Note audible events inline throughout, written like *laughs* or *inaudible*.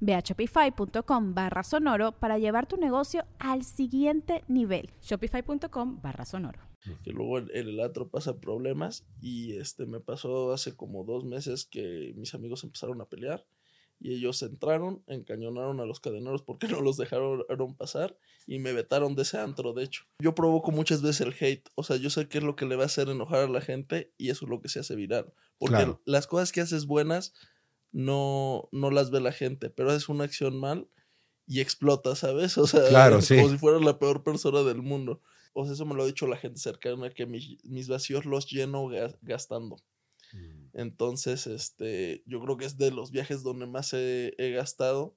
Ve a shopify.com barra sonoro para llevar tu negocio al siguiente nivel. Shopify.com barra sonoro. Que luego el, el otro pasa problemas y este me pasó hace como dos meses que mis amigos empezaron a pelear y ellos entraron, encañonaron a los cadeneros porque no los dejaron pasar y me vetaron de ese antro, de hecho. Yo provoco muchas veces el hate, o sea, yo sé qué es lo que le va a hacer enojar a la gente y eso es lo que se hace viral. Porque las cosas que haces buenas no, no las ve la gente, pero es una acción mal y explota, ¿sabes? O sea, *laughs* como si fuera la peor persona del mundo. O sea, eso me lo ha dicho la gente cercana, que mis, vacíos los lleno gastando. Mm. Entonces, este, yo creo que es de los viajes donde más he gastado.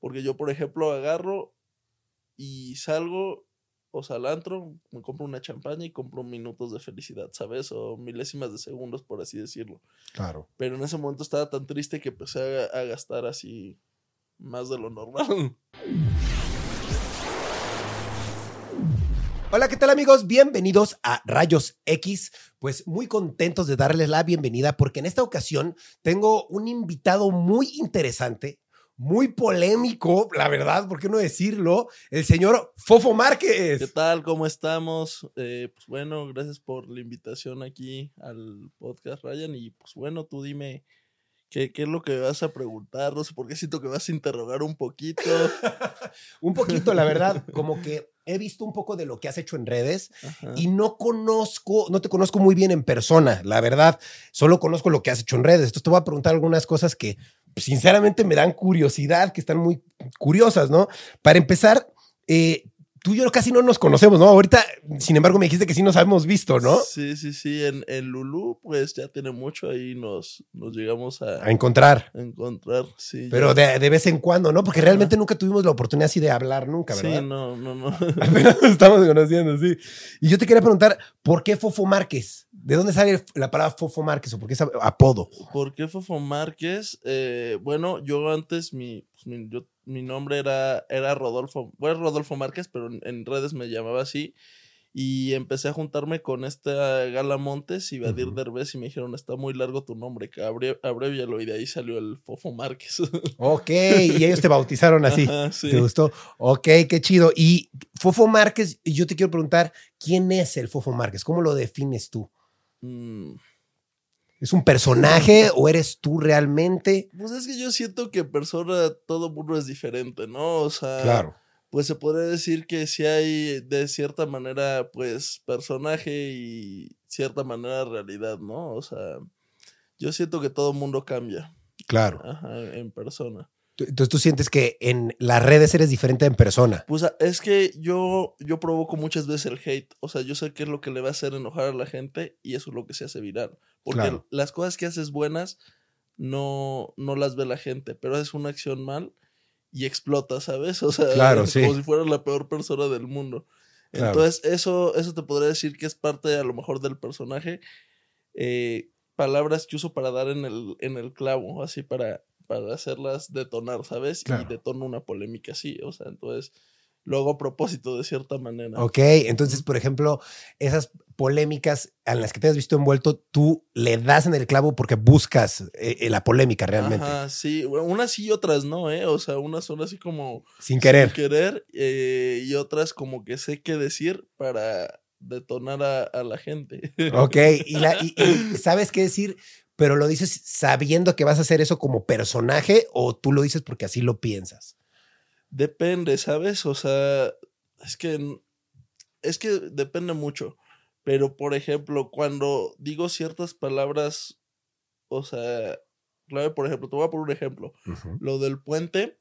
Porque yo, por ejemplo, agarro y salgo o salantro, me compro una champaña y compro minutos de felicidad, ¿sabes? O milésimas de segundos, por así decirlo. Claro. Pero en ese momento estaba tan triste que empecé a, gastar así más de lo normal. *laughs* Hola, ¿qué tal amigos? Bienvenidos a Rayos X. Pues muy contentos de darles la bienvenida porque en esta ocasión tengo un invitado muy interesante muy polémico, la verdad, ¿por qué no decirlo? El señor Fofo Márquez. ¿Qué tal? ¿Cómo estamos? Eh, pues bueno, gracias por la invitación aquí al podcast, Ryan. Y pues bueno, tú dime qué, qué es lo que vas a preguntar. No sé por qué siento que vas a interrogar un poquito. *laughs* un poquito, la verdad, como que he visto un poco de lo que has hecho en redes y no conozco, no te conozco muy bien en persona, la verdad. Solo conozco lo que has hecho en redes. Entonces te voy a preguntar algunas cosas que sinceramente me dan curiosidad, que están muy curiosas, ¿no? Para empezar, eh, tú y yo casi no nos conocemos, ¿no? Ahorita, sin embargo, me dijiste que sí nos habíamos visto, ¿no? Sí, sí, sí. En, en Lulú, pues ya tiene mucho ahí nos, nos llegamos a, a encontrar. A encontrar, sí. Pero de, de, vez en cuando, ¿no? Porque realmente nunca tuvimos la oportunidad así de hablar nunca, ¿verdad? Sí, no, no, no. *laughs* Apenas nos estamos conociendo, sí. Y yo te quería preguntar, ¿por qué Fofo Márquez? ¿De dónde sale la palabra Fofo Márquez o por qué es apodo? ¿Por qué Fofo Márquez? Eh, bueno, yo antes, mi, pues, mi yo mi nombre era, era Rodolfo, bueno, Rodolfo Márquez, pero en, redes me llamaba así. Y empecé a juntarme con esta Gala Montes y Badir Derbez y me dijeron, está muy largo tu nombre, que abrevialo y de ahí salió el Fofo Márquez. *laughs* Ok, y ellos te bautizaron así. ¿Te gustó? Ok, qué chido. Y Fofo Márquez, yo te quiero preguntar, ¿quién es el Fofo Márquez? ¿Cómo lo defines tú? Mm, ¿Es un personaje o eres tú realmente? Pues es que yo siento que persona, todo mundo es diferente, ¿no? O sea, claro. pues se podría decir que si hay de cierta manera, pues, personaje y cierta manera realidad, ¿no? O sea, yo siento que todo mundo cambia. Claro. Ajá, en persona. Entonces tú sientes que en las redes eres diferente en persona. Pues es que yo, yo provoco muchas veces el hate. O sea, yo sé qué es lo que le va a hacer enojar a la gente y eso es lo que se hace viral. Porque las cosas que haces buenas no, no las ve la gente, pero es una acción mal y explota, ¿sabes? *laughs* O sea, claro, como si fuera la peor persona del mundo. Entonces, eso, eso te podría decir que es parte a lo mejor del personaje. Eh, palabras que uso para dar en el, en el clavo, así para para hacerlas detonar, ¿sabes? Y detono una polémica así, o sea, entonces lo hago a propósito de cierta manera. Ok, entonces, por ejemplo, esas polémicas en las que te has visto envuelto, tú le das en el clavo porque buscas eh, eh, la polémica realmente. Ajá, sí, unas sí y otras no, ¿eh? O sea, unas son así como... Sin querer. Sin querer eh, y otras como que sé qué decir para detonar a, la gente. Ok, y, la, y *laughs* sabes qué decir pero lo dices sabiendo que vas a hacer eso como personaje o tú lo dices porque así lo piensas? Depende, ¿sabes? O sea, es que es que depende mucho, Pero, por ejemplo, cuando digo ciertas palabras, o sea, clave, por ejemplo, te voy a poner un ejemplo. Lo del puente,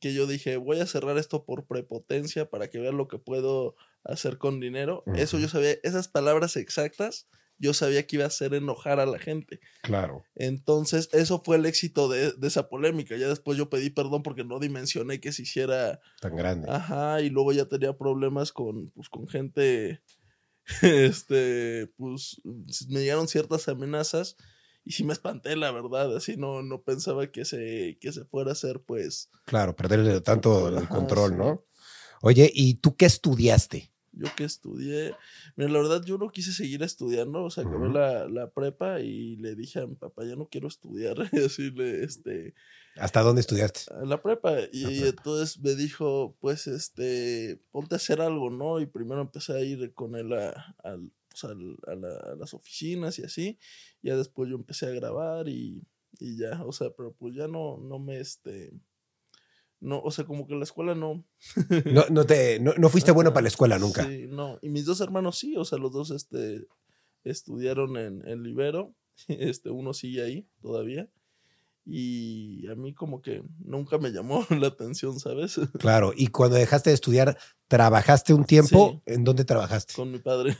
que yo dije, voy a cerrar esto por prepotencia para que vean lo que puedo hacer con dinero. Eso yo sabía, esas palabras exactas, yo sabía que iba a hacer enojar a la gente. Claro. Entonces, eso fue el éxito de, de esa polémica. Ya después yo pedí perdón porque no dimensioné que se hiciera Tan grande. Ajá, y luego ya tenía problemas con, pues, con gente, *laughs* este, pues, me llegaron ciertas amenazas y sí me espanté, la verdad, así no, no pensaba que se, que se fuera a hacer, pues, Claro, perderle tanto el control. ¿no? Oye, ¿y tú qué estudiaste? Yo que estudié, mira, la verdad yo no quise seguir estudiando, o sea, acabé la, la prepa y le dije a mi papá, ya no quiero estudiar, *laughs* así le, este, ¿Hasta dónde estudiaste? la prepa y, La y entonces me dijo pues este ponte a hacer algo no y primero empecé a ir con él a, pues, a la- a las oficinas y así ya después yo empecé a grabar y, y ya o sea pero pues ya no no me este no o sea como que la escuela no No, no, te, no, no fuiste bueno para la escuela nunca. sí no y mis dos hermanos sí o sea los dos este estudiaron en, en Libero *laughs* este uno sigue ahí todavía y a mí como que nunca me llamó *laughs* la atención, ¿sabes? *laughs* Claro, y cuando dejaste de estudiar, ¿trabajaste un tiempo? Sí. ¿En dónde trabajaste? Con mi padre.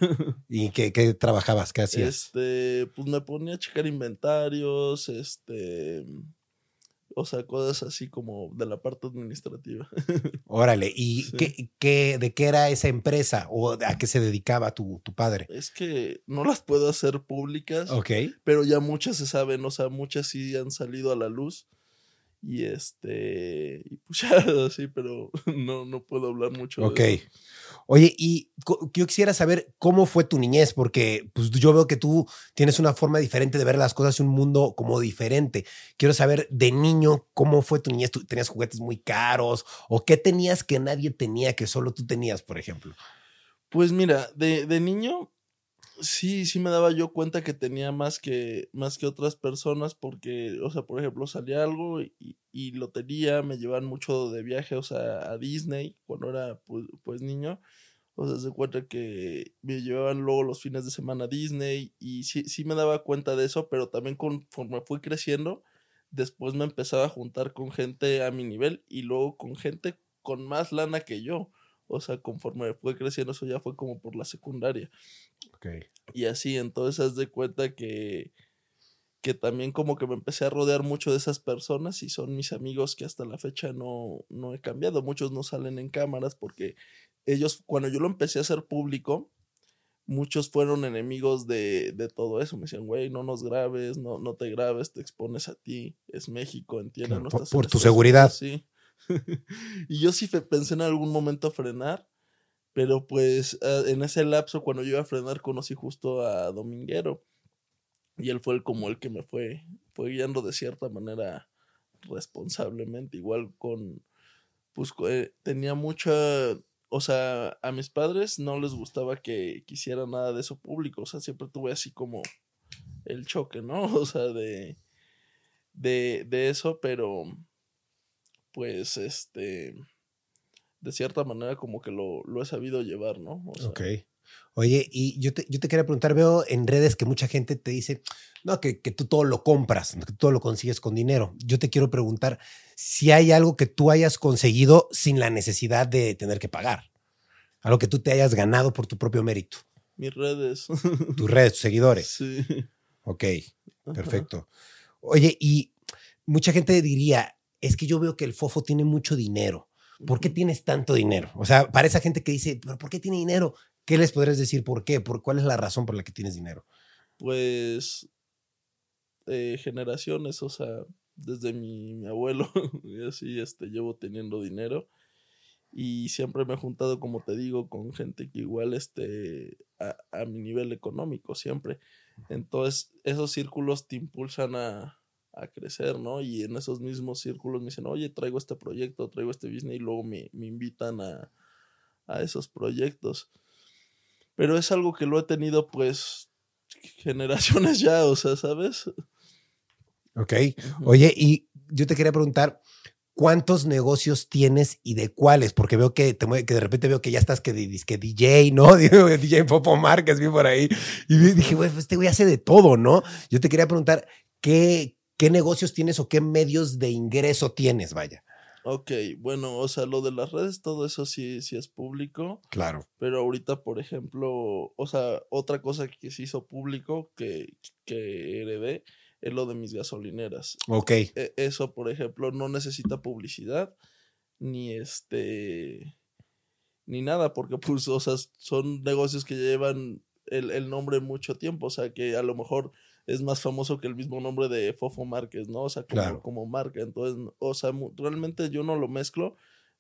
¿Y qué, qué trabajabas? ¿Qué hacías? Este, pues me ponía a checar inventarios, este, o sea, cosas así como de la parte administrativa. *laughs* Órale, ¿y Sí. qué, qué- de qué era esa empresa o a qué se dedicaba tu, tu padre? Es que no las puedo hacer públicas, Ok. pero ya muchas se saben, o sea, muchas sí han salido a la luz. Y este, y pues ya, sí, pero *laughs* no, no puedo hablar mucho Ok. de eso. Oye, y yo quisiera saber cómo fue tu niñez, porque pues, yo veo que tú tienes una forma diferente de ver las cosas y un mundo como diferente. Quiero saber de niño cómo fue tu niñez. ¿Tú tenías juguetes muy caros o qué tenías que nadie tenía que solo tú tenías, por ejemplo? Pues mira, de, de niño, sí, sí me daba yo cuenta que tenía más que, más que otras personas, porque, o sea, por ejemplo, salía algo y, y lo tenía, me llevaban mucho de viaje, o sea, a Disney, cuando era pues, pues niño. O sea, se cuenta que me llevaban luego los fines de semana a Disney y sí, sí me daba cuenta de eso, pero también conforme fui creciendo, después me empezaba a juntar con gente a mi nivel y luego con gente con más lana que yo. O sea, conforme fue creciendo, eso ya fue como por la secundaria. Ok. Y así, entonces haz de cuenta que, que también como que me empecé a rodear mucho de esas personas y son mis amigos que hasta la fecha no, no he cambiado. Muchos no salen en cámaras porque ellos, cuando yo lo empecé a hacer público, muchos fueron enemigos de, de todo eso. Me decían, güey, no nos grabes, no, no te grabes, te expones a ti, es México, entiende. Claro, no por- por tu seguridad. Unidos", Sí. *laughs* y yo sí pensé en algún momento frenar, pero pues ah, en ese lapso, cuando yo iba a frenar, conocí justo a Dominguero. Y él fue el, como el que me fue, fue guiando de cierta manera responsablemente. Igual con, pues eh, tenía mucha, o sea, a mis padres no les gustaba que quisiera nada de eso público. O sea, siempre tuve así como el choque, ¿no? *laughs* O sea, de, de, de eso, pero pues este, de cierta manera como que lo, lo he sabido llevar, ¿no? O sea, Ok. Oye, y yo te, yo te quería preguntar, veo en redes que mucha gente te dice, no, que, que tú todo lo compras, que tú todo lo consigues con dinero. Yo te quiero preguntar si hay algo que tú hayas conseguido sin la necesidad de tener que pagar. Algo que tú te hayas ganado por tu propio mérito. mis redes. *laughs* Tus redes, tus seguidores. sí. Ok, Ajá. perfecto. Oye, y mucha gente diría, es que yo veo que el fofo tiene mucho dinero. ¿Por qué tienes tanto dinero? O sea, para esa gente que dice, ¿pero por qué tiene dinero? ¿Qué les podrías decir por qué? ¿Por cuál es la razón por la que tienes dinero? Pues eh, generaciones, o sea, desde mi, mi abuelo *laughs* y así este, llevo teniendo dinero y siempre me he juntado, como te digo, con gente que igual este, a, a mi nivel económico, siempre. Entonces, esos círculos te impulsan a, a crecer, ¿no? Y en esos mismos círculos me dicen, oye, traigo este proyecto, traigo este business y luego me, me invitan a, a esos proyectos. Pero es algo que lo he tenido pues generaciones ya, o sea, ¿sabes? Ok. Oye, y yo te quería preguntar, ¿cuántos negocios tienes y de cuáles? Porque veo que, te, que de repente veo que ya estás que, que DJ, ¿no? *laughs* DJ Popo Márquez, vi por ahí. Y dije, güey, pues este güey hace de todo, ¿no? Yo te quería preguntar, ¿qué, ¿qué negocios tienes o qué medios de ingreso tienes, vaya? Ok, bueno, o sea, lo de las redes, todo eso sí, sí es público. Claro. Pero ahorita, por ejemplo, o sea, otra cosa que se hizo público que, que heredé es lo de mis gasolineras. Ok. E, eso, por ejemplo, no necesita publicidad, ni este, ni nada, porque pues, o sea, son negocios que llevan el, el nombre mucho tiempo, o sea, que a lo mejor es más famoso que el mismo nombre de Fofo Márquez, ¿no? O sea, como, como marca. Entonces, o sea, realmente yo no lo mezclo,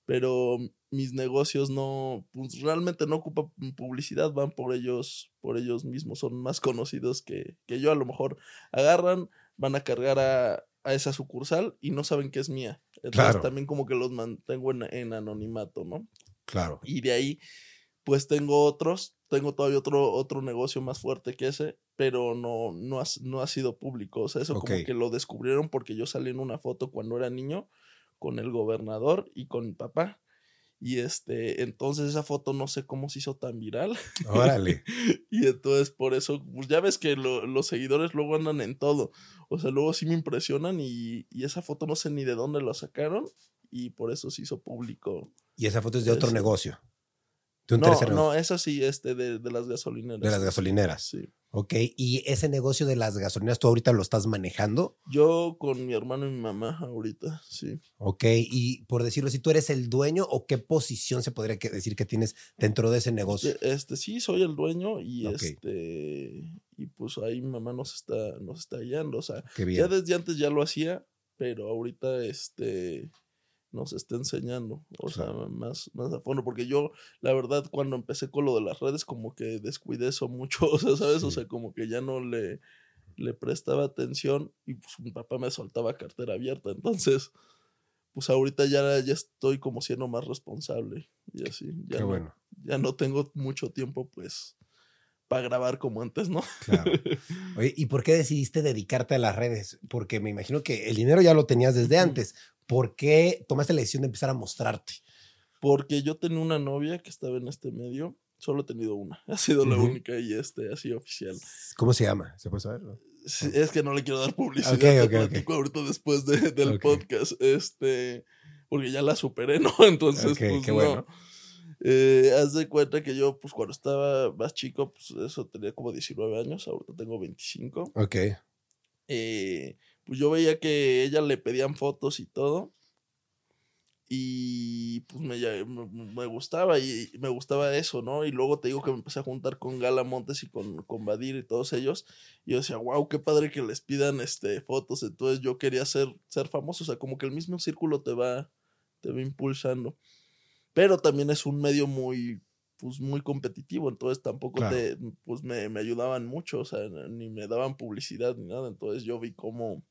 pero mis negocios no, pues realmente no ocupan publicidad, van por ellos, por ellos mismos, son más conocidos que, que yo. A lo mejor agarran, van a cargar a, a esa sucursal y no saben que es mía. Entonces también como que los mantengo en, en anonimato, ¿no? Claro. Y de ahí, pues tengo otros, tengo todavía otro, otro negocio más fuerte que ese, pero no, no, ha, no ha sido público. O sea, eso como que lo descubrieron porque yo salí en una foto cuando era niño con el gobernador y con mi papá. Y este, entonces esa foto no sé cómo se hizo tan viral. Órale. *laughs* y entonces por eso, pues ya ves que los seguidores luego andan en todo. O sea, luego sí me impresionan y, y, esa foto no sé ni de dónde la sacaron y por eso se hizo público. Y esa foto es de otro negocio no, no, eso sí, este, de, de, las gasolineras. De las gasolineras. Sí. Ok, ¿y ese negocio de las gasolineras tú ahorita lo estás manejando? Yo con mi hermano y mi mamá ahorita, sí. Ok, y por decirlo así, ¿tú eres el dueño o qué posición se podría decir que tienes dentro de ese negocio? Este, este sí, soy el dueño y este, y pues ahí mi mamá nos está, nos está guiando, o sea, ya desde antes ya lo hacía, pero ahorita este nos está enseñando, o sea, más, más a fondo, porque yo, la verdad, cuando empecé con lo de las redes, como que descuidé eso mucho, *laughs* o sea, ¿sabes? O sea, como que ya no le, le prestaba atención y pues mi papá me soltaba cartera abierta, entonces, pues ahorita ya, ya estoy como siendo más responsable y así, ya, no, ya no tengo mucho tiempo, pues, para grabar como antes, ¿no? Claro. *laughs* Oye, ¿y por qué decidiste dedicarte a las redes? Porque me imagino que el dinero ya lo tenías desde antes. ¿Por qué tomaste la decisión de empezar a mostrarte? Porque yo tenía una novia que estaba en este medio. Solo he tenido una. *laughs* Ha sido la única y este sido oficial. ¿Cómo se llama? ¿Se puede saber? es que no le quiero dar publicidad. Okay, okay, okay. ahorita después del podcast. Este, porque ya la superé, ¿no? *laughs* Entonces, pues qué bueno. Eh, haz de cuenta que yo, pues cuando estaba más chico, pues eso tenía como 19 años, ahorita tengo 25. Ok. Eh, pues yo veía que ella le pedían fotos y todo. Y pues me, me, gustaba y me gustaba eso, ¿no? Y luego te digo que me empecé a juntar con Gala Montes y con, con Badir y todos ellos. Y yo decía, wow, qué padre que les pidan este, fotos. Entonces yo quería ser, ser famoso. O sea, como que el mismo círculo te va, te va impulsando pero también es un medio muy, pues, muy competitivo, entonces tampoco te, pues, me, me, ayudaban mucho, o sea, ni me daban publicidad ni nada, entonces yo vi cómo,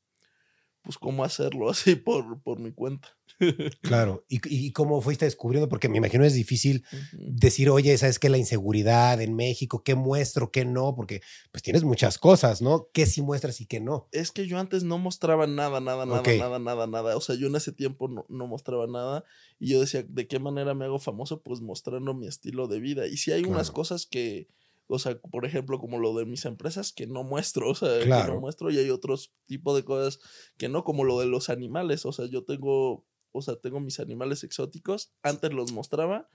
pues cómo hacerlo así por, por mi cuenta. *laughs* Claro, ¿Y, ¿Y, cómo fuiste descubriendo? Porque me imagino es difícil decir, oye, ¿sabes qué? La inseguridad en México, ¿qué muestro, qué no? Porque pues tienes muchas cosas, ¿no? ¿Qué sí muestras y qué no? Es que yo antes no mostraba nada, nada, nada, nada, nada, nada. O sea, yo en ese tiempo no, no, mostraba nada y yo decía, ¿de qué manera me hago famoso? Pues mostrando mi estilo de vida. Y si hay unas cosas que o sea, por ejemplo, como lo de mis empresas que no muestro, o sea, que no muestro y hay otros tipo de cosas que no, como lo de los animales, o sea, yo tengo, o sea, tengo mis animales exóticos, antes los mostraba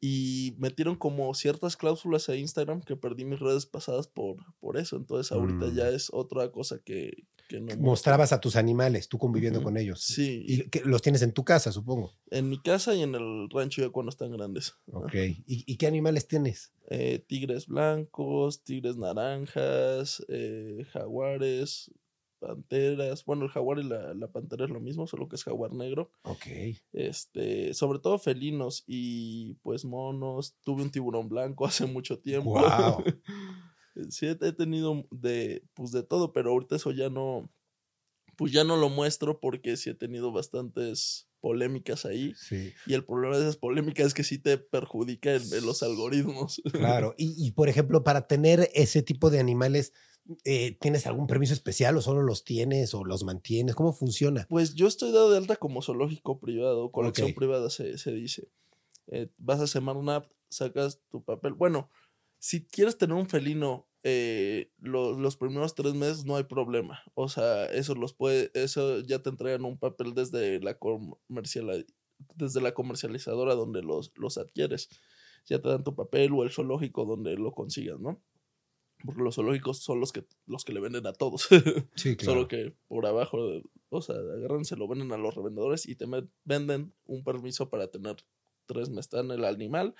y metieron como ciertas cláusulas a Instagram que perdí mis redes pasadas por, por eso. Entonces ahorita ya mm. es otra cosa que, que no Mostrabas a tus animales, tú conviviendo con ellos. Sí. Y que los tienes en tu casa, supongo. En mi casa y en el rancho ya cuando están grandes. *laughs* Ok. ¿Y, qué animales tienes? Eh, tigres blancos, tigres naranjas, eh, jaguares, panteras. Bueno, el jaguar y la, la, pantera es lo mismo, solo que es jaguar negro. Ok. Este, sobre todo felinos y pues monos. Tuve un tiburón blanco *laughs* hace mucho tiempo. Wow. *laughs* sí, he tenido de, pues de todo, pero ahorita eso ya no, pues ya no lo muestro porque sí he tenido bastantes polémicas ahí. Sí. Y el problema de esas polémicas es que sí te perjudica en, los algoritmos. *laughs* Claro, y, y, por ejemplo, para tener ese tipo de animales, eh, ¿tienes algún permiso especial o solo los tienes o los mantienes? ¿Cómo funciona? Pues yo estoy dado de alta como zoológico privado, colección privada se, se dice. Eh, vas a Semarnat, sacas tu papel. Bueno, si quieres tener un felino eh, lo- los primeros tres meses no hay problema. O sea, eso los puede, eso ya te entregan un papel desde la comercial, desde la comercializadora donde los, los adquieres. Ya te dan tu papel o el zoológico donde lo consigas, ¿no? Porque los zoológicos son los que, los que le venden a todos. *laughs* Sí, Solo que por abajo, o sea, agarran, se lo venden a los revendedores y te venden un permiso para tener tres meses dan el animal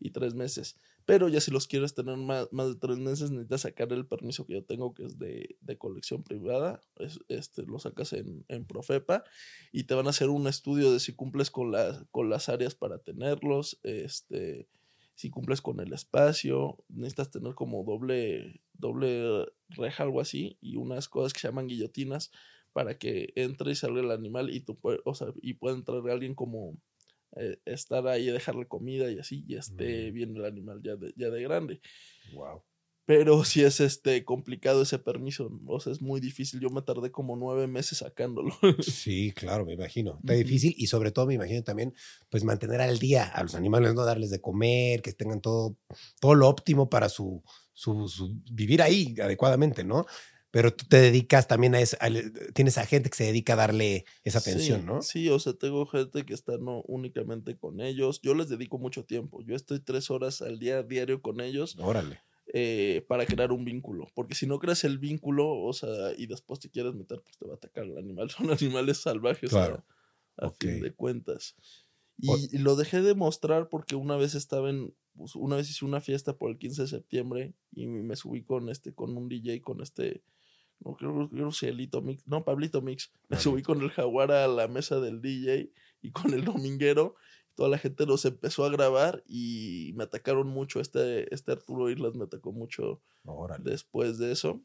y tres meses. Pero ya si los quieres tener más, más de tres meses, necesitas sacar el permiso que yo tengo, que es de, de colección privada. Es- este, lo sacas en, en Profepa y te van a hacer un estudio de si cumples con, las con las áreas para tenerlos. Este, si cumples con el espacio, necesitas tener como doble, doble reja, algo así, y unas cosas que se llaman guillotinas para que entre y salga el animal y tú o sea, y pueda entrar alguien como eh, estar ahí, dejarle comida y así, y esté Mm. bien el animal ya de, ya de grande. Wow. Pero si es este complicado ese permiso, o sea, es muy difícil. Yo me tardé como nueve meses sacándolo. *laughs* Sí, claro, me imagino. Está difícil y sobre todo me imagino también, pues mantener al día a los animales, no darles de comer, que tengan todo, todo lo óptimo para su, su, su vivir ahí adecuadamente, ¿no? Pero tú te dedicas también a eso, tienes a gente que se dedica a darle esa atención, sí, ¿no? Sí, o sea, tengo gente que está no únicamente con ellos. Yo les dedico mucho tiempo. Yo estoy tres horas al día diario con ellos Órale. eh, para crear un vínculo. Porque si no creas el vínculo, o sea, y después te quieres meter, pues te va a atacar el animal. *laughs* Son animales salvajes a- Claro. a, fin de cuentas. Y, O- y lo dejé de mostrar porque una vez estaba en, pues, una vez hice una fiesta por el 15 de septiembre y me subí con este, con un DJ, con este, no creo, creo Cielito Mix, no, Pablito Mix. Me subí con el jaguar a la mesa del DJ y con el dominguero. Toda la gente los empezó a grabar y me atacaron mucho. Este, este Arturo Islas me atacó mucho Órale. después de eso.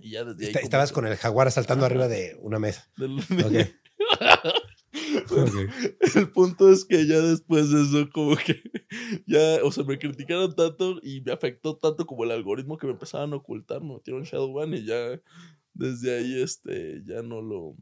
Y ya desde ahí. Está- estabas que- con el jaguar saltando arriba de una mesa. del- Ok. *laughs* *laughs* El punto es que ya después de eso, como que *laughs* ya, o sea, me criticaron tanto y me afectó tanto como el algoritmo que me empezaban a ocultar, me metieron Shadowban y ya desde ahí, este, ya no lo,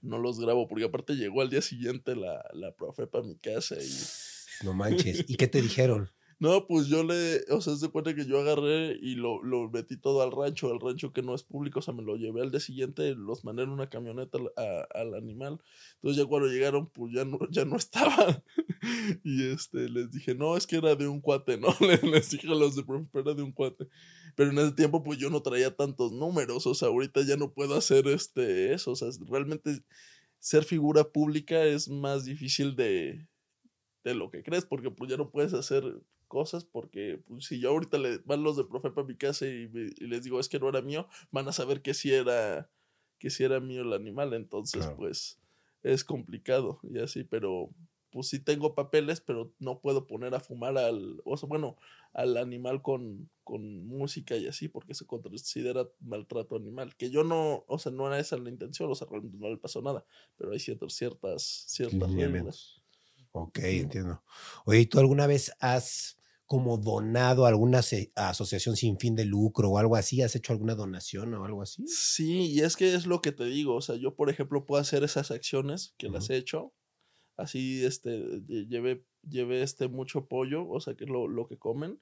no los grabo, porque aparte llegó al día siguiente la, la profepa a mi casa y, No manches. ¿Y qué te dijeron? No, pues yo le, o sea, se cuenta que yo agarré y lo, lo metí todo al rancho, al rancho que no es público, o sea, me lo llevé al día siguiente, los mandé en una camioneta a- al animal. Entonces ya cuando llegaron, pues ya no, ya no estaba. *laughs* y este, les dije, no, es que era de un cuate, ¿no? *laughs* Les, dije a los de pero era de un cuate. Pero en ese tiempo, pues yo no traía tantos números, o sea, ahorita ya no puedo hacer este, eso, o sea, realmente ser figura pública es más difícil de, de lo que crees, porque pues ya no puedes hacer cosas, porque pues, si yo ahorita le van los de Profepa a mi casa y, me- y les digo es que no era mío, van a saber que sí era, que sí era mío el animal, entonces Claro. pues es complicado y así, pero pues sí tengo papeles, pero no puedo poner a fumar al, o sea, bueno, al animal con, con música y así, porque se considera maltrato animal, que yo no, o sea, no era esa la intención, o sea, realmente no le pasó nada, pero hay ciertas, ciertas, ciertas reglas. Ok, entiendo. Oye, ¿y tú alguna vez has como donado a alguna asociación sin fin de lucro o algo así? ¿Has hecho alguna donación o algo así? Sí, y es que es lo que te digo, o sea, yo por ejemplo puedo hacer esas acciones que las he hecho, así este, lle- llevé, llevé este mucho pollo, o sea, que es lo, lo que comen,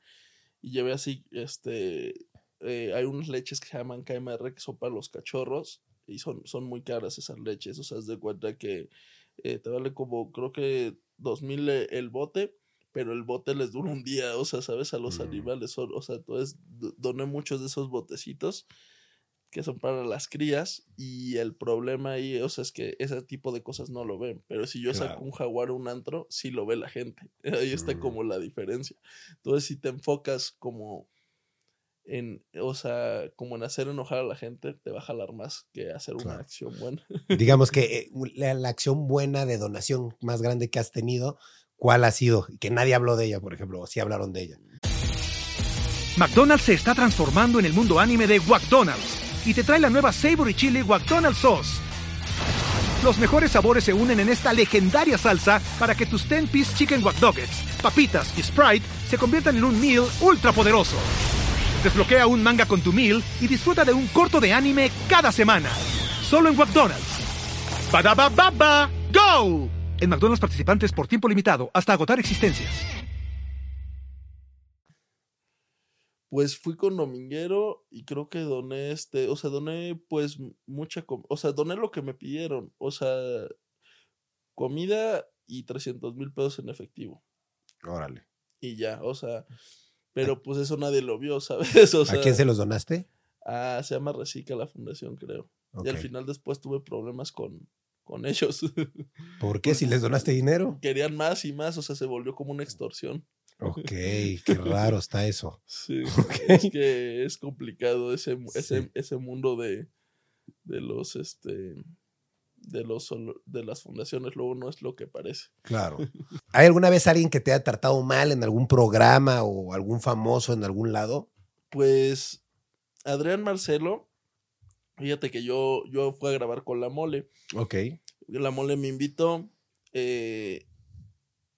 y llevé así, este, eh, hay unas leches que se llaman KMR que son para los cachorros, y son, son muy caras esas leches, o sea, haz de cuenta que eh, te vale como, creo que dos mil e- el bote, pero el bote les dura un día, o sea, ¿sabes? A los Mm. animales, son- o sea, entonces do- doné muchos de esos botecitos que son para las crías y el problema ahí, o sea, es que ese tipo de cosas no lo ven, pero si yo Claro. saco un jaguar o un antro, sí lo ve la gente, *laughs* ahí está Mm. como la diferencia. Entonces, si te enfocas como en, o sea, como en hacer enojar a la gente, te va a jalar más que hacer una acción buena. *laughs* Digamos que eh, la, la acción buena de donación más grande que has tenido, ¿cuál ha sido? Que nadie habló de ella, por ejemplo, o sí hablaron de ella. McDonald's se está transformando en el mundo anime de McDonald's y te trae la nueva Savory Chili McDonald's Sauce. Los mejores sabores se unen en esta legendaria salsa para que tus 10-piece chicken wack nuggets, papitas y Sprite se conviertan en un meal ultra poderoso. Desbloquea un manga con tu meal y disfruta de un corto de anime cada semana. Solo en McDonald's. Badaba baba, go. En McDonald's participantes por tiempo limitado hasta agotar existencias. Pues fui con Dominguero y creo que doné este, o sea, doné pues mucha, o sea, doné lo que me pidieron, o sea, comida y 300 mil pesos en efectivo. Órale. Y ya, o sea, pero pues eso nadie lo vio, *laughs* ¿sabes? O sea, ¿A quién se los donaste? Ah, se llama Recica la fundación, creo. Y al final después tuve problemas con, con ellos. *laughs* ¿Por qué? Si les donaste dinero. Querían más y más, o sea, se volvió como una extorsión. Ok, *laughs* qué raro está eso. Sí, *laughs* Ok. es que es complicado ese, ese, mundo de, de los, este, de los, de las fundaciones, luego no es lo que parece. Claro. ¿Hay alguna vez alguien que te haya tratado mal en algún programa o algún famoso en algún lado? Pues, Adrián Marcelo, fíjate que yo, yo fui a grabar con La Mole. Ok. La Mole me invitó, eh,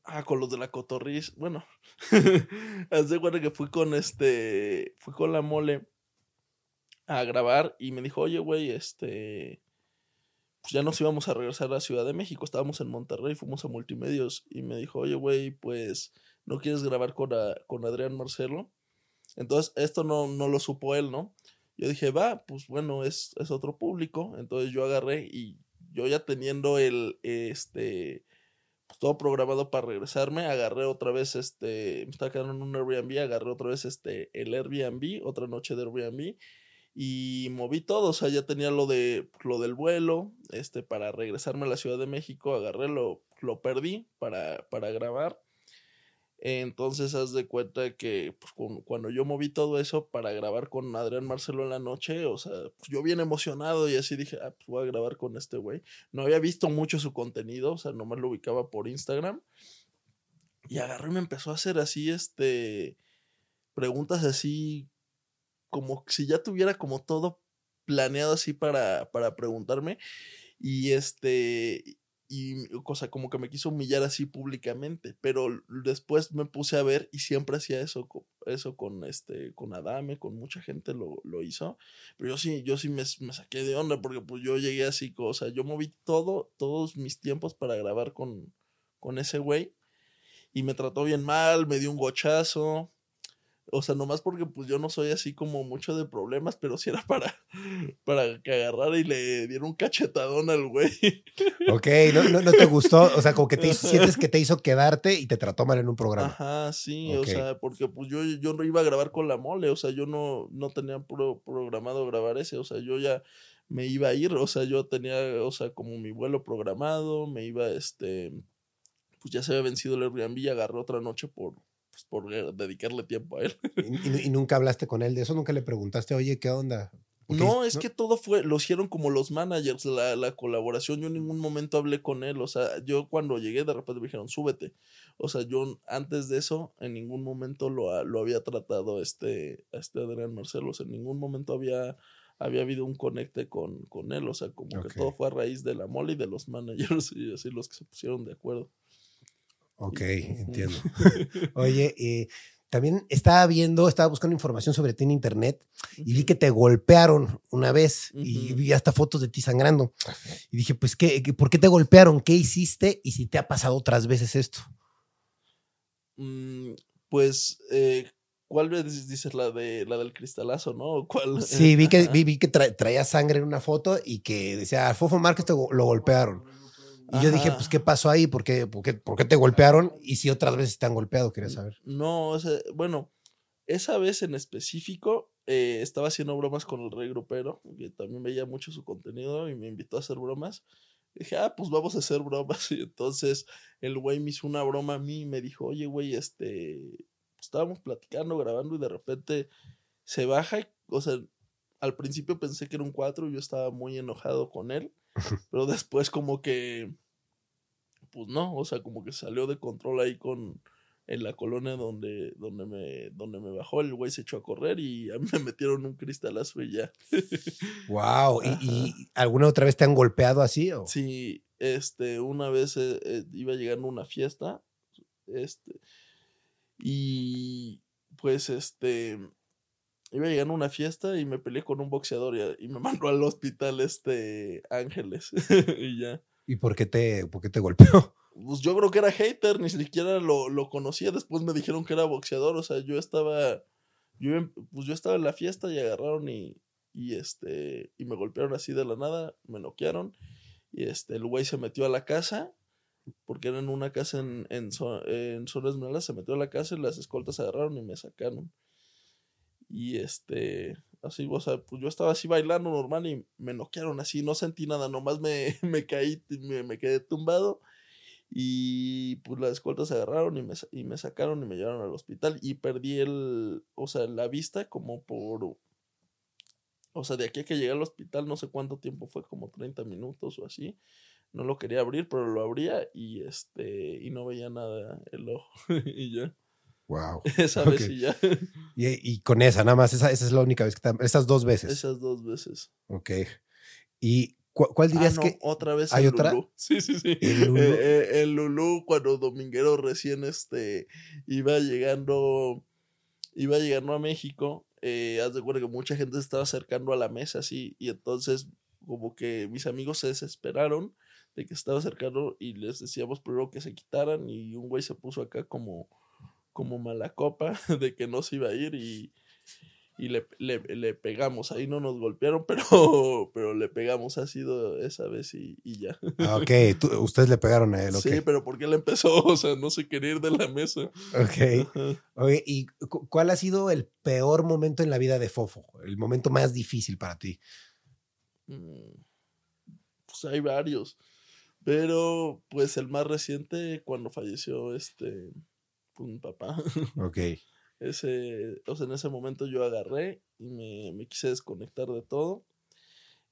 ah, con los de la Cotorriz, bueno, *laughs* haz de cuenta que fui con este, fui con La Mole a grabar y me dijo, oye, güey, este, pues ya nos íbamos a regresar a Ciudad de México, estábamos en Monterrey, fuimos a Multimedios y me dijo, oye, güey, pues, ¿no quieres grabar con, a- con Adrián Marcelo? Entonces, esto no, no lo supo él, ¿no? Yo dije, va, pues bueno, es, es otro público. Entonces yo agarré y yo ya teniendo el, este, pues, todo programado para regresarme, agarré otra vez, este, me estaba quedando en un Airbnb, agarré otra vez, este, el Airbnb, otra noche de Airbnb, y moví todo, o sea, ya tenía lo de, lo del vuelo, este, para regresarme a la Ciudad de México, agarré, lo, lo perdí para, para grabar. Entonces, haz de cuenta que pues, cu- cuando yo moví todo eso para grabar con Adrián Marcelo en la noche, o sea, pues, yo bien emocionado y así dije, ah, pues voy a grabar con este güey. No había visto mucho su contenido, o sea, nomás lo ubicaba por Instagram. Y agarré y me empezó a hacer así, este, preguntas así, como si ya tuviera como todo planeado así para, para preguntarme. Y este, y cosa como que me quiso humillar así públicamente, pero después me puse a ver y siempre hacía eso, eso con este, con Adame, con mucha gente lo, lo hizo, pero yo sí, yo sí me, saqué de onda porque pues yo llegué así, o sea, yo moví todo, todos mis tiempos para grabar con, con ese güey y me trató bien mal, me dio un gochazo. O sea, nomás porque pues yo no soy así como mucho de problemas, pero sí era para, *laughs* para que agarrara y le diera un cachetadón al güey. *laughs* Ok, no, no, no te gustó. O sea, como que te hizo- sientes que te hizo quedarte y te trató mal en un programa. Ajá, sí, o sea, porque pues yo, yo no iba a grabar con la mole, o sea, yo no, no tenía pro- programado grabar ese, o sea, yo ya me iba a ir, o sea, yo tenía, o sea, como mi vuelo programado, me iba, este, pues ya se había vencido el Airbnb y agarré otra noche por, pues, por eh, dedicarle tiempo a él. Y, y- y nunca hablaste con él de eso, nunca le preguntaste, oye, ¿qué onda? ¿Por qué No, es que todo fue, lo hicieron como los managers, la, la colaboración, yo en ningún momento hablé con él, o sea, yo cuando llegué de repente me dijeron, súbete, o sea, yo antes de eso en ningún momento lo, lo había tratado este, a este Adrián Marcelo, o sea, en ningún momento había, había habido un conecte con, con él, o sea, como que todo fue a raíz de la mole y de los managers *laughs* y así los que se pusieron de acuerdo. Ok, entiendo. *laughs* Oye, eh, también estaba viendo, estaba buscando información sobre ti en internet y vi que te golpearon una vez y vi hasta fotos de ti sangrando. Y dije, pues, ¿qué, ¿por qué te golpearon? ¿Qué hiciste? Y si te ha pasado otras veces esto. Mm, pues, eh, ¿cuál vez dices la de la del cristalazo, no? ¿O ¿Cuál? Sí, vi *laughs* que, vi, vi que tra- traía sangre en una foto y que decía, Fofo Márquez te go- lo golpearon. Y yo dije, pues, ¿qué pasó ahí? ¿Por qué, por, qué, por qué te golpearon? Y si otras veces te han golpeado, quería saber. No, o sea, bueno, esa vez en específico eh, estaba haciendo bromas con el rey grupero, que también veía mucho su contenido y me invitó a hacer bromas. Dije, ah, pues vamos a hacer bromas. *laughs* Y entonces el güey me hizo una broma a mí y me dijo, oye, güey, este, estábamos platicando, grabando y de repente se baja, y, o sea, al principio pensé que era un 4 y yo estaba muy enojado con él, *laughs* pero después como que, pues no, o sea, como que salió de control ahí con, en la colonia donde, donde, me, donde me bajó, el güey se echó a correr y a mí me metieron un cristalazo y ya. *laughs* Wow. ¿Y, y alguna otra vez te han golpeado así? O? Sí, este, una vez eh, eh, iba llegando a una fiesta, este, y pues este, iba llegando a una fiesta y me peleé con un boxeador y, y me *laughs* mandó al hospital este Ángeles *laughs* y ya. ¿Y por qué te, por qué te golpeó? *laughs* Pues yo creo que era hater, ni siquiera lo, lo conocía. Después me dijeron que era boxeador. O sea, yo estaba. Yo, em- pues yo estaba en la fiesta y agarraron y, y este. Y me golpearon así de la nada. Me noquearon. Y este, el güey se metió a la casa. Porque era en una casa en, en, en Zona Esmeralda. Se metió a la casa y las escoltas agarraron y me sacaron. Y este. Así, o sea, pues yo estaba así bailando normal y me noquearon así. No sentí nada, nomás me, *laughs* me caí, me, me quedé tumbado. Y pues las escoltas se agarraron y me, y me sacaron y me llevaron al hospital y perdí el, o sea, la vista como por, o sea, de aquí a que llegué al hospital no sé cuánto tiempo fue, como 30 minutos o así. No lo quería abrir, pero lo abría y este, y no veía nada el ojo *laughs* y ya. Wow. *laughs* Esa vez Ok. y ya. Y, y con esa, nada más, esa, esa es la única vez que te, esas dos veces. Esas dos veces. Ok. ¿Y cu- cuál Ah, dirías no, que otra vez ¿Hay el otra? Lulú. *laughs* Sí, sí, sí. ¿El Lulú? Eh, eh, el Lulú, cuando Dominguero recién este, iba llegando, iba llegando a México, eh, haz de cuenta que mucha gente se estaba acercando a la mesa, así, y entonces como que mis amigos se desesperaron de que estaba acercando y les decíamos primero que se quitaran y un güey se puso acá como, como mala copa *laughs* de que no se iba a ir y, y le, le, le pegamos, ahí no nos golpearon, *laughs* pero, pero le pegamos, ha sido esa vez y, y ya. Ah, ok, *laughs* tú- ustedes le pegaron a él, ok. Sí, pero ¿por qué él empezó? O sea, no se quería ir de la mesa. Ok. Oye, ¿y cu- cuál ha sido el peor momento en la vida de Fofo? El momento más difícil para ti. Mm, Pues hay varios. Pero, pues el más reciente, cuando falleció este, pues, mi papá. Ok. *laughs* Ese, o sea, en ese momento yo agarré y me, me quise desconectar de todo.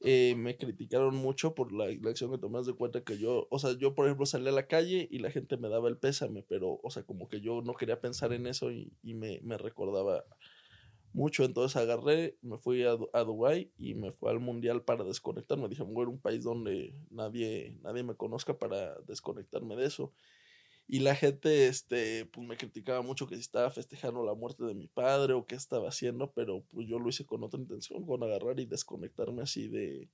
Eh, me criticaron mucho por la, la acción que tomé de cuenta que yo, o sea, yo por ejemplo salí a la calle y la gente me daba el pésame, pero, o sea, como que yo no quería pensar en eso y, y me, me recordaba mucho, entonces agarré, me fui a, a Dubái y me fui al mundial para desconectarme, dije, voy a un país donde nadie, nadie me conozca para desconectarme de eso. Y la gente, este, pues me criticaba mucho que si estaba festejando la muerte de mi padre o qué estaba haciendo, pero pues yo lo hice con otra intención, con agarrar y desconectarme así de,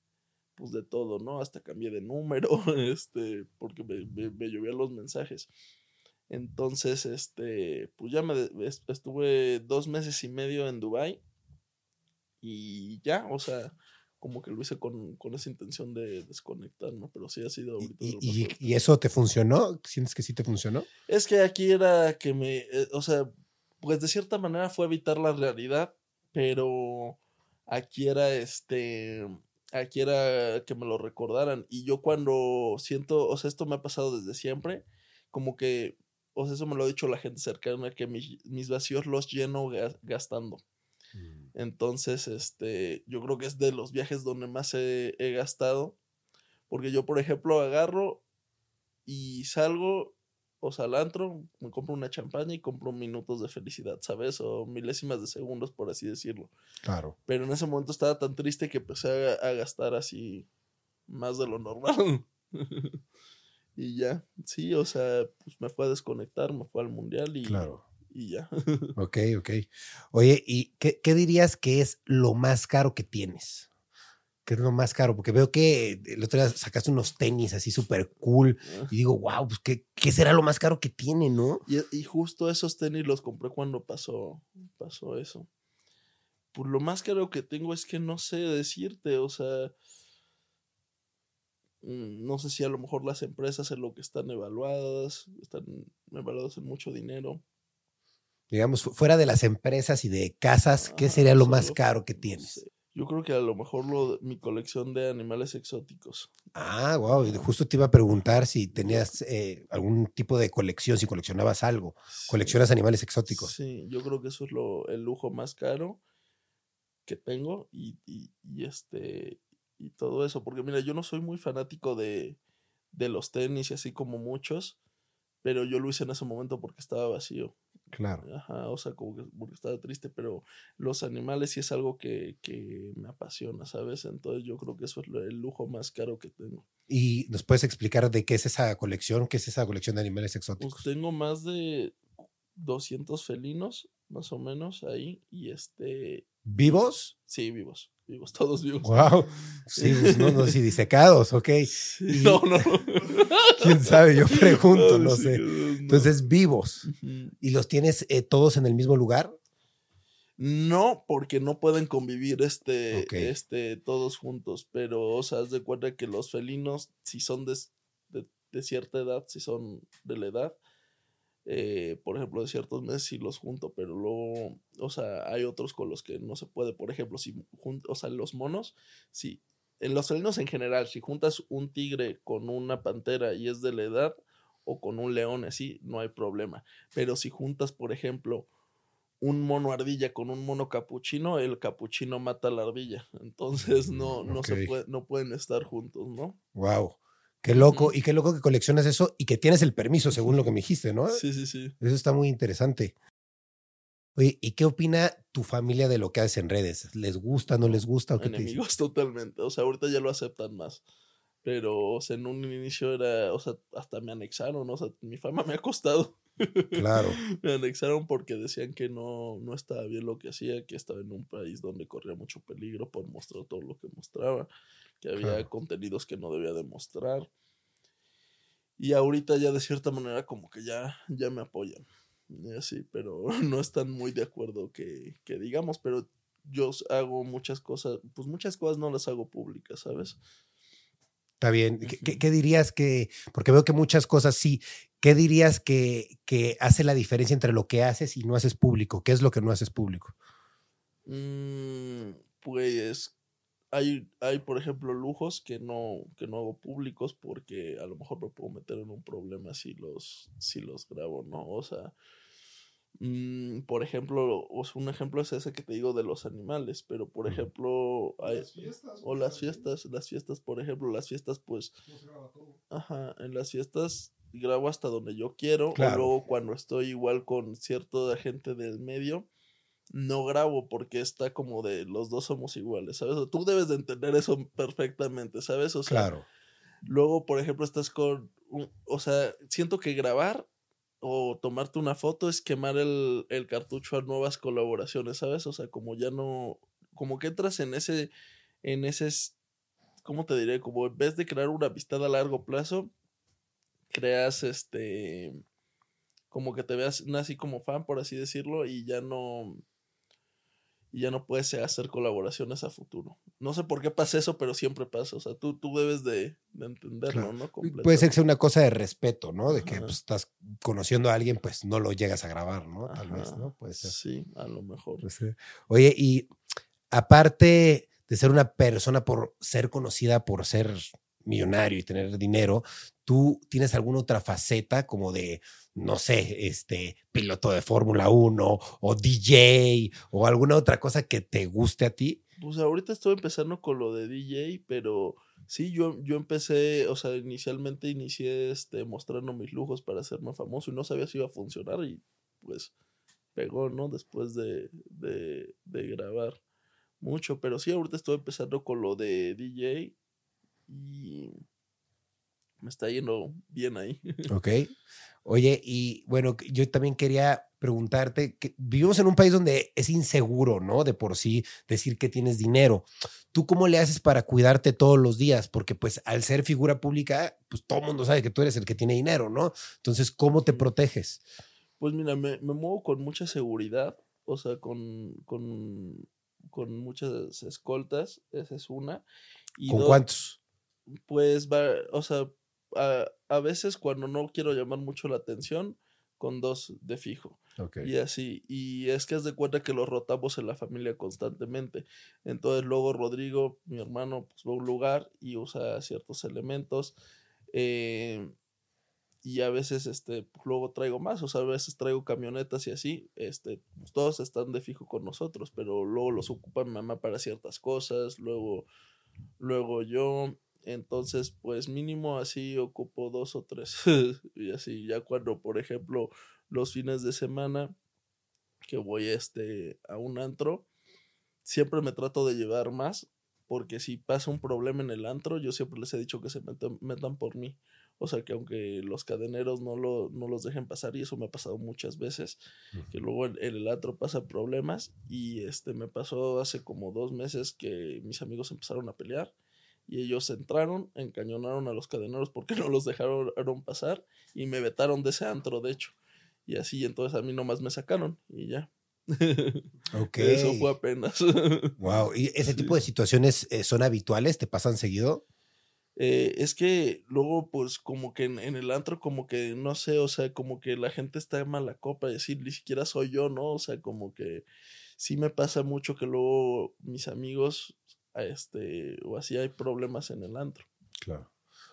pues de todo, ¿no? Hasta cambié de número, *laughs* este, porque me, me, llovían los mensajes. Entonces, este, pues ya me estuve dos meses y medio en Dubai y ya, o sea, como que lo hice con, con esa intención de desconectarme, pero sí ha sido ¿Y, ahorita y- mejor. y eso te funcionó? ¿Sientes que sí te funcionó? Es que aquí era que me, eh, o sea, pues de cierta manera fue evitar la realidad, pero aquí era este, aquí era que me lo recordaran. Y yo cuando siento, o sea, esto me ha pasado desde siempre, como que, o sea, eso me lo ha dicho la gente cercana, que mis, mis vacíos los lleno ga- gastando. Entonces, este, yo creo que es de los viajes donde más he, he gastado. Porque yo, por ejemplo, agarro y salgo, o sea, al antro, me compro una champaña y compro minutos de felicidad, ¿sabes? O milésimas de segundos, por así decirlo. Claro. Pero en ese momento estaba tan triste que empecé a, a gastar así más de lo normal. *laughs* y ya, sí, o sea, pues me fue a desconectar, me fue al mundial y, Claro. Y ya. Ok, ok. Oye, ¿y qué, qué dirías que es lo más caro que tienes? ¿Qué es lo más caro? Porque veo que el otro día sacaste unos tenis así súper cool y digo, wow, pues ¿qué, ¿qué será lo más caro que tiene, no? Y, y justo esos tenis los compré cuando pasó, pasó eso. Pues lo más caro que tengo es que no sé decirte, o sea, mm, no sé si a lo mejor las empresas en lo que están evaluadas, están evaluadas en mucho dinero. Digamos, fu- fuera de las empresas y de casas, ¿qué Ajá, sería lo más caro que tienes? Yo creo que a lo mejor lo, mi colección de animales exóticos. Ah, wow. Justo te iba a preguntar si tenías eh, algún tipo de colección, si coleccionabas algo. ¿Coleccionas animales exóticos? Sí, yo creo que eso es lo, el lujo más caro que tengo y, y, y este y todo eso. Porque mira, yo no soy muy fanático de, de los tenis y así como muchos, pero yo lo hice en ese momento porque estaba vacío. Claro. Ajá, o sea, como que porque estaba triste, pero los animales sí es algo que, que me apasiona, ¿sabes? Entonces yo creo que eso es el lujo más caro que tengo. ¿Y nos puedes explicar de qué es esa colección? ¿Qué es esa colección de animales Pues exóticos? tengo más de 200 felinos, más o menos, ahí. Y este ¿Vivos? Sí, vivos. Vivos, todos vivos. Wow. Sí, pues, no, no, sí, disecados, ok. *laughs* Y- No, no, no. *laughs* ¿Quién sabe? Yo *laughs* pregunto, no sé. no. Entonces, vivos. ¿Y los tienes eh, todos en el mismo lugar? No, porque no pueden convivir este, este, todos juntos, pero, o sea, haz de cuenta que los felinos, si son de- de cierta edad, si son de la edad, eh, por ejemplo, de ciertos meses sí los junto, pero luego, o sea, hay otros con los que no se puede, por ejemplo, si jun- o sea, los monos, si, en los felinos en general, si juntas un tigre con una pantera y es de la edad, o con un león así, no hay problema, pero si juntas, por ejemplo, un mono ardilla con un mono capuchino, el capuchino mata a la ardilla. Entonces no, no se puede, no pueden estar juntos, ¿no? Wow. Qué loco. Y qué loco que coleccionas eso y que tienes el permiso, según lo que me dijiste, ¿no? Sí, sí, sí. Eso está muy interesante. Oye, ¿y qué opina tu familia de lo que haces en redes? ¿Les gusta, no les gusta? ¿O qué te? Enemigos *laughs* totalmente. O sea, ahorita ya lo aceptan más. Pero, o sea, en un inicio era, o sea, hasta me anexaron, o sea, mi fama me ha costado. Claro. *laughs* Me anexaron porque decían que no, no estaba bien lo que hacía, que estaba en un país donde corría mucho peligro por mostrar todo lo que mostraba, que había Claro. contenidos que no debía demostrar. Y ahorita ya de cierta manera como que ya, ya me apoyan. Y así, pero *laughs* no están muy de acuerdo que, que digamos, pero yo hago muchas cosas, pues muchas cosas no las hago públicas, ¿sabes? Está bien. ¿Qué, qué- qué dirías que, porque veo que muchas cosas sí, ¿qué dirías que, que hace la diferencia entre lo que haces y no haces público? ¿Qué es lo que no haces público? Mm, pues hay, hay, por ejemplo, lujos que no, que no hago públicos porque a lo mejor me puedo meter en un problema si los, si los grabo, ¿no? O sea, mm, por ejemplo, o sea, un ejemplo es ese que te digo de los animales, pero por ejemplo, hay, o las fiestas, las fiestas, por ejemplo, las fiestas, pues, ajá, en las fiestas grabo hasta donde yo quiero, Claro. o luego cuando estoy igual con cierta gente del medio, no grabo porque está como de los dos somos iguales, ¿sabes? O Tú debes de entender eso perfectamente, ¿sabes? O sea, Claro. luego, por ejemplo, estás con, un- o sea, siento que grabar o tomarte una foto es quemar el, el cartucho a nuevas colaboraciones, ¿sabes? O sea, como ya no, como que entras en ese, en ese, ¿cómo te diré? Como en vez de crear una amistad a largo plazo, creas este, como que te veas así como fan, por así decirlo, y ya no, y ya no puedes hacer colaboraciones a futuro. No sé por qué pasa eso, pero siempre pasa. O sea, tú, tú debes de, de entenderlo, Claro. ¿no? Puede ser que sea una cosa de respeto, ¿no? De que pues, estás conociendo a alguien, pues no lo llegas a grabar, ¿no? Tal vez, ¿no? Puede ser. Sí, a lo mejor. Oye, y aparte de ser una persona por ser conocida por ser millonario y tener dinero, ¿tú tienes alguna otra faceta como de, no sé, este, piloto de Fórmula 1 o DJ o alguna otra cosa que te guste a ti? Pues ahorita estoy empezando con lo de DJ, pero sí, yo, yo empecé, o sea, inicialmente inicié este, mostrando mis lujos para hacerme famoso y no sabía si iba a funcionar y pues pegó, ¿no? Después de, de, de grabar mucho, pero sí, ahorita estoy empezando con lo de DJ y me está yendo bien ahí. *laughs* Ok. Oye, y bueno, yo también quería preguntarte, que vivimos en un país donde es inseguro, ¿no? De por sí decir que tienes dinero. ¿Tú cómo le haces para cuidarte todos los días? Porque pues al ser figura pública, pues todo el mundo sabe que tú eres el que tiene dinero, ¿no? Entonces, ¿cómo te proteges? Pues mira, me, me muevo con mucha seguridad, o sea, con, con, con muchas escoltas, esa es una. Y ¿Con dos, cuántos? Pues va, o sea, a, a veces cuando no quiero llamar mucho la atención, con dos de fijo. Ok. Y así, y es que es de cuenta que los rotamos en la familia constantemente. Entonces luego Rodrigo, mi hermano, pues va a un lugar y usa ciertos elementos. eh, y a veces este pues, luego traigo más, o sea, a veces traigo camionetas y así, este, pues, todos están de fijo con nosotros, pero luego los ocupa mi mamá para ciertas cosas, luego, luego yo, entonces pues mínimo así ocupo dos o tres, *laughs* y así, ya cuando por ejemplo los fines de semana que voy este, a un antro, siempre me trato de llevar más, porque si pasa un problema en el antro, yo siempre les he dicho que se metan, metan por mí. O sea, que aunque los cadeneros no, lo, no los dejen pasar, y eso me ha pasado muchas veces, que luego en, en el antro pasa problemas, y este me pasó hace como dos meses que mis amigos empezaron a pelear, y ellos entraron, encañonaron a los cadeneros porque *laughs* no los dejaron pasar, y me vetaron de ese antro, de hecho. Y así, entonces a mí nomás me sacaron, y ya. Ok. *laughs* Eso fue apenas. *laughs* Wow. ¿Y ese tipo de situaciones eh, son habituales? ¿Te pasan seguido? Eh, es que luego, pues, como que en, en el antro, como que, no sé, o sea, como que la gente está en mala copa, decir, ni siquiera soy yo, ¿no? O sea, como que sí me pasa mucho que luego mis amigos, este, o así hay problemas en el antro. Claro.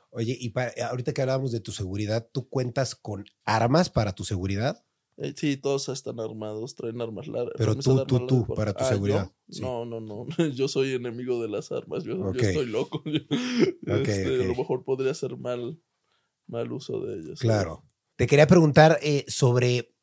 Oye, y para, ahorita que hablábamos de tu seguridad, ¿tú cuentas con armas para tu seguridad? Eh, sí, todos están armados, traen armas largas. Pero tú, tú, tú, para tu Ah, ¿yo? seguridad. Sí. No, no, no. *laughs* Yo soy enemigo de las armas. Yo, yo Ok. estoy loco. *laughs* Este, A lo mejor podría hacer mal, mal uso de ellas. Claro. Te quería preguntar eh, sobre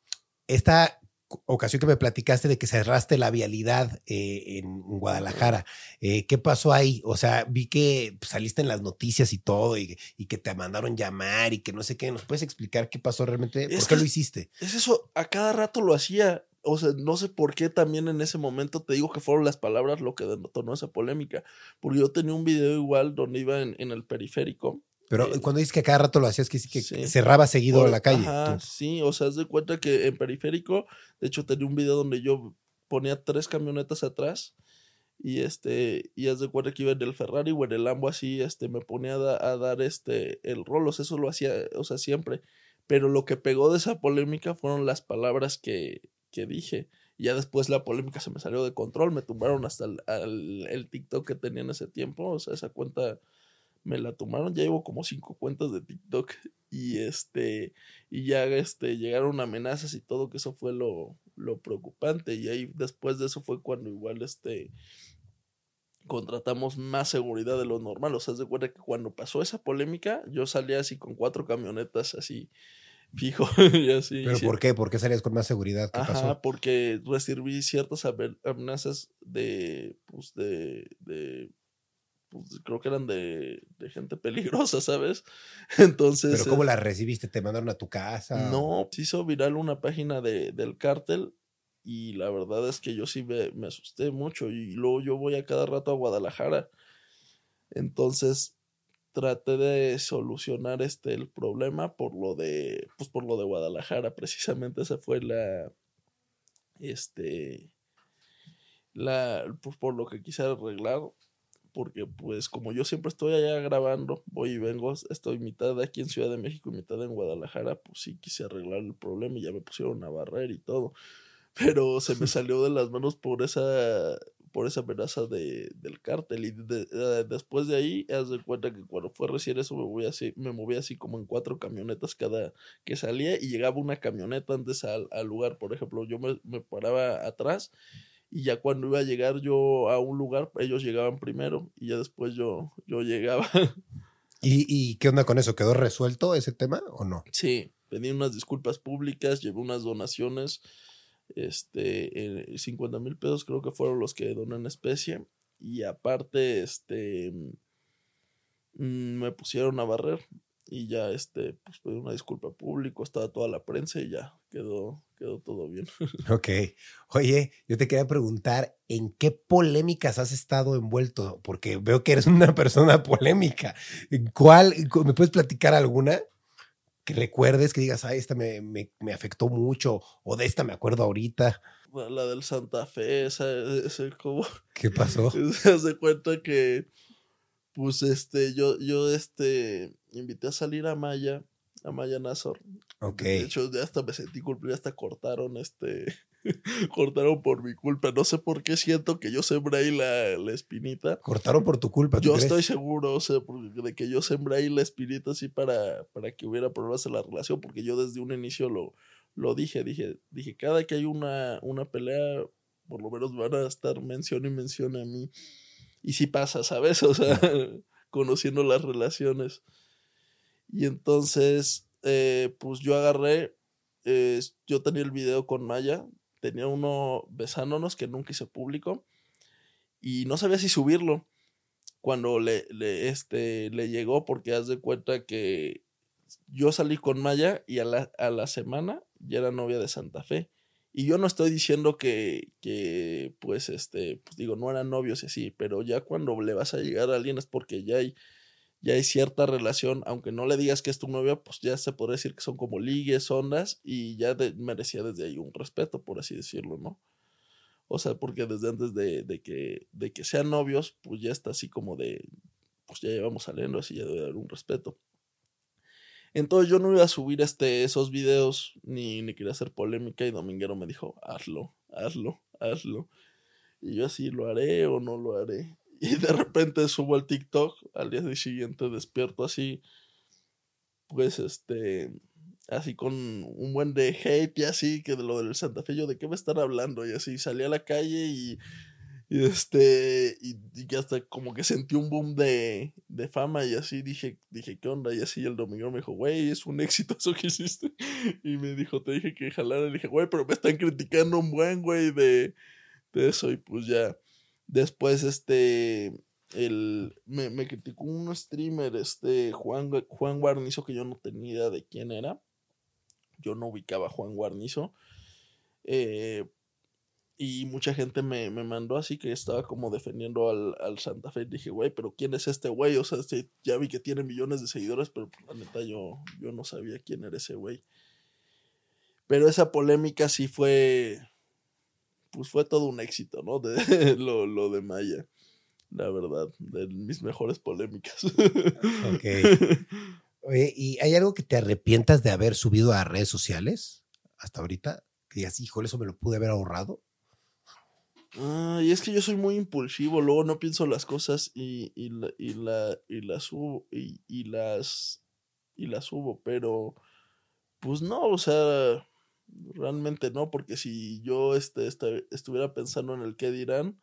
esta ocasión que me platicaste de que cerraste la vialidad eh, en Guadalajara. Eh, ¿Qué pasó ahí? O sea, vi que pues, saliste en las noticias y todo y, y que te mandaron llamar y que no sé qué. ¿Nos puedes explicar qué pasó realmente? ¿Por Es qué que- lo hiciste? Es eso, a cada rato lo hacía. O sea, no sé por qué también en ese momento te digo que fueron las palabras lo que detonó esa polémica. Porque yo tenía un video igual donde iba en, en el periférico. Pero eh, cuando dices que cada rato lo hacías, que que sí. cerraba seguido Por- la calle. Ajá, sí, o sea, haz de cuenta que en periférico, de hecho tenía un video donde yo ponía tres camionetas atrás y este, y haz de cuenta que iba en el Ferrari o en el Lambo así, este, me ponía a, da- a dar este, el rolos, eso lo hacía, o sea, siempre. Pero lo que pegó de esa polémica fueron las palabras que, que dije. Y ya después la polémica se me salió de control, me tumbaron hasta el, al- el TikTok que tenía en ese tiempo, o sea, esa cuenta me la tumbaron, ya llevo como cinco cuentas de TikTok y este, y ya este, llegaron amenazas y todo, que eso fue lo, lo preocupante y ahí después de eso fue cuando igual este, contratamos más seguridad de lo normal, o sea, de cuenta que cuando pasó esa polémica, yo salía así con cuatro camionetas así, fijo, *laughs* y así. ¿Pero sí. por qué? ¿Por qué salías con más seguridad? ¿Qué Ajá, pasó? porque recibí ciertas amen- amenazas de, pues, de, de, pues, creo que eran de, de gente peligrosa, ¿sabes? *laughs* Entonces... ¿Pero cómo eh, la recibiste? ¿Te mandaron a tu casa? No, se hizo viral una página de, del cártel y la verdad es que yo sí me, me asusté mucho y luego yo voy a cada rato a Guadalajara. Entonces traté de solucionar este el problema por lo de pues por lo de Guadalajara, precisamente esa fue la este la pues por lo que quise arreglar porque pues como yo siempre estoy allá grabando, voy y vengo, estoy mitad aquí en Ciudad de México y mitad en Guadalajara, pues sí quise arreglar el problema y ya me pusieron a barrer y todo. Pero se me *laughs* salió de las manos por esa por esa amenaza de, del cártel y de- de- después de ahí haz de cuenta que cuando fue recién eso me voy así me moví así como en cuatro camionetas cada que salía y llegaba una camioneta antes al, al lugar por ejemplo yo me, me paraba atrás y ya cuando iba a llegar yo a un lugar, ellos llegaban primero y ya después yo, yo llegaba. *laughs* ¿Y, ¿Y qué onda con eso? ¿Quedó resuelto ese tema o no? sí, pedí unas disculpas públicas, llevé unas donaciones, este, eh, 50 mil pesos creo que fueron los que doné en especie y aparte, este, mm, me pusieron a barrer y ya, este, pues pedí una disculpa pública, estaba toda la prensa y ya quedó, quedó todo bien. *laughs* Ok. Oye, yo te quería preguntar, ¿en qué polémicas has estado envuelto? Porque veo que eres *laughs* una persona polémica. ¿En ¿Cuál? ¿Me puedes platicar alguna? Que recuerdes, que digas, ay, esta me, me, me afectó mucho, o de esta me acuerdo ahorita. La del Santa Fe, esa, ese como... *laughs* ¿Qué pasó? Se hace cuenta que, pues, este, yo, yo, este, invité a salir a Maya, a Maya Nazor. Ok. De hecho, ya hasta me sentí culpable, hasta cortaron, este, *laughs* cortaron por mi culpa. No sé por qué siento que yo sembré ahí la, la espinita. Cortaron por tu culpa. ¿tú Yo crees? estoy seguro, o sea, de que yo sembré ahí la espinita así para, para que hubiera problemas en la relación, porque yo desde un inicio lo, lo dije, dije, dije, cada que hay una, una pelea, por lo menos van a estar mención y mención a mí. Y si pasa, ¿sabes? *laughs* O sea, conociendo las relaciones. Y entonces, eh, pues yo agarré, eh, yo tenía el video con Maya, tenía uno besándonos que nunca hice público y no sabía si subirlo cuando le, le, este, le llegó porque haz de cuenta que yo salí con Maya y a la, a la semana ya era novia de Santa Fe. Y yo no estoy diciendo que, que, pues, este, pues digo, no eran novios y así, pero ya cuando le vas a llegar a alguien es porque ya hay, ya hay cierta relación, aunque no le digas que es tu novia, pues ya se podría decir que son como ligues, ondas, y ya merecía desde ahí un respeto, por así decirlo, ¿no? O sea, porque desde antes de, de, que, de que sean novios, pues ya está así como de, pues ya llevamos saliendo, así ya debe haber un respeto. Entonces yo no iba a subir este, esos videos ni, ni quería hacer polémica y Dominguero me dijo, hazlo, hazlo, hazlo. Y yo así, ¿lo haré o no lo haré? Y de repente subo al TikTok, al día siguiente despierto así, pues este, así con un buen de hate y así, que de lo del Santa Fe, yo de qué me están hablando y así, salí a la calle y y este, y, que hasta como que sentí un boom de, de, fama y así dije, dije, ¿qué onda? Y así el domingo me dijo, güey, es un éxito eso que hiciste. *laughs* Y me dijo, te dije que jalara. Y dije, güey, pero me están criticando un buen, güey, de, de eso. Y pues ya, después, este, el, me, me criticó un streamer, este, Juan, Juan Guarnizo, que yo no tenía idea de quién era. Yo no ubicaba a Juan Guarnizo. Eh, y mucha gente me, me, mandó así que estaba como defendiendo al, al Santa Fe. dije, güey, pero ¿quién es este güey? O sea, este, ya vi que tiene millones de seguidores, pero pues, la neta yo, yo no sabía quién era ese güey. Pero esa polémica sí fue, pues fue todo un éxito, ¿no? De, *laughs* lo, lo de Maya, la verdad, de mis mejores polémicas. Ok. *laughs* Oye, ¿y hay algo que te arrepientas de haber subido a redes sociales hasta ahorita? Que digas, híjole, eso me lo pude haber ahorrado. Ah, y es que yo soy muy impulsivo, luego no pienso las cosas y, y, la, y, la, y las subo y, y, las y las subo, pero pues no, o sea, realmente no, porque si yo este, este, estuviera pensando en el qué dirán,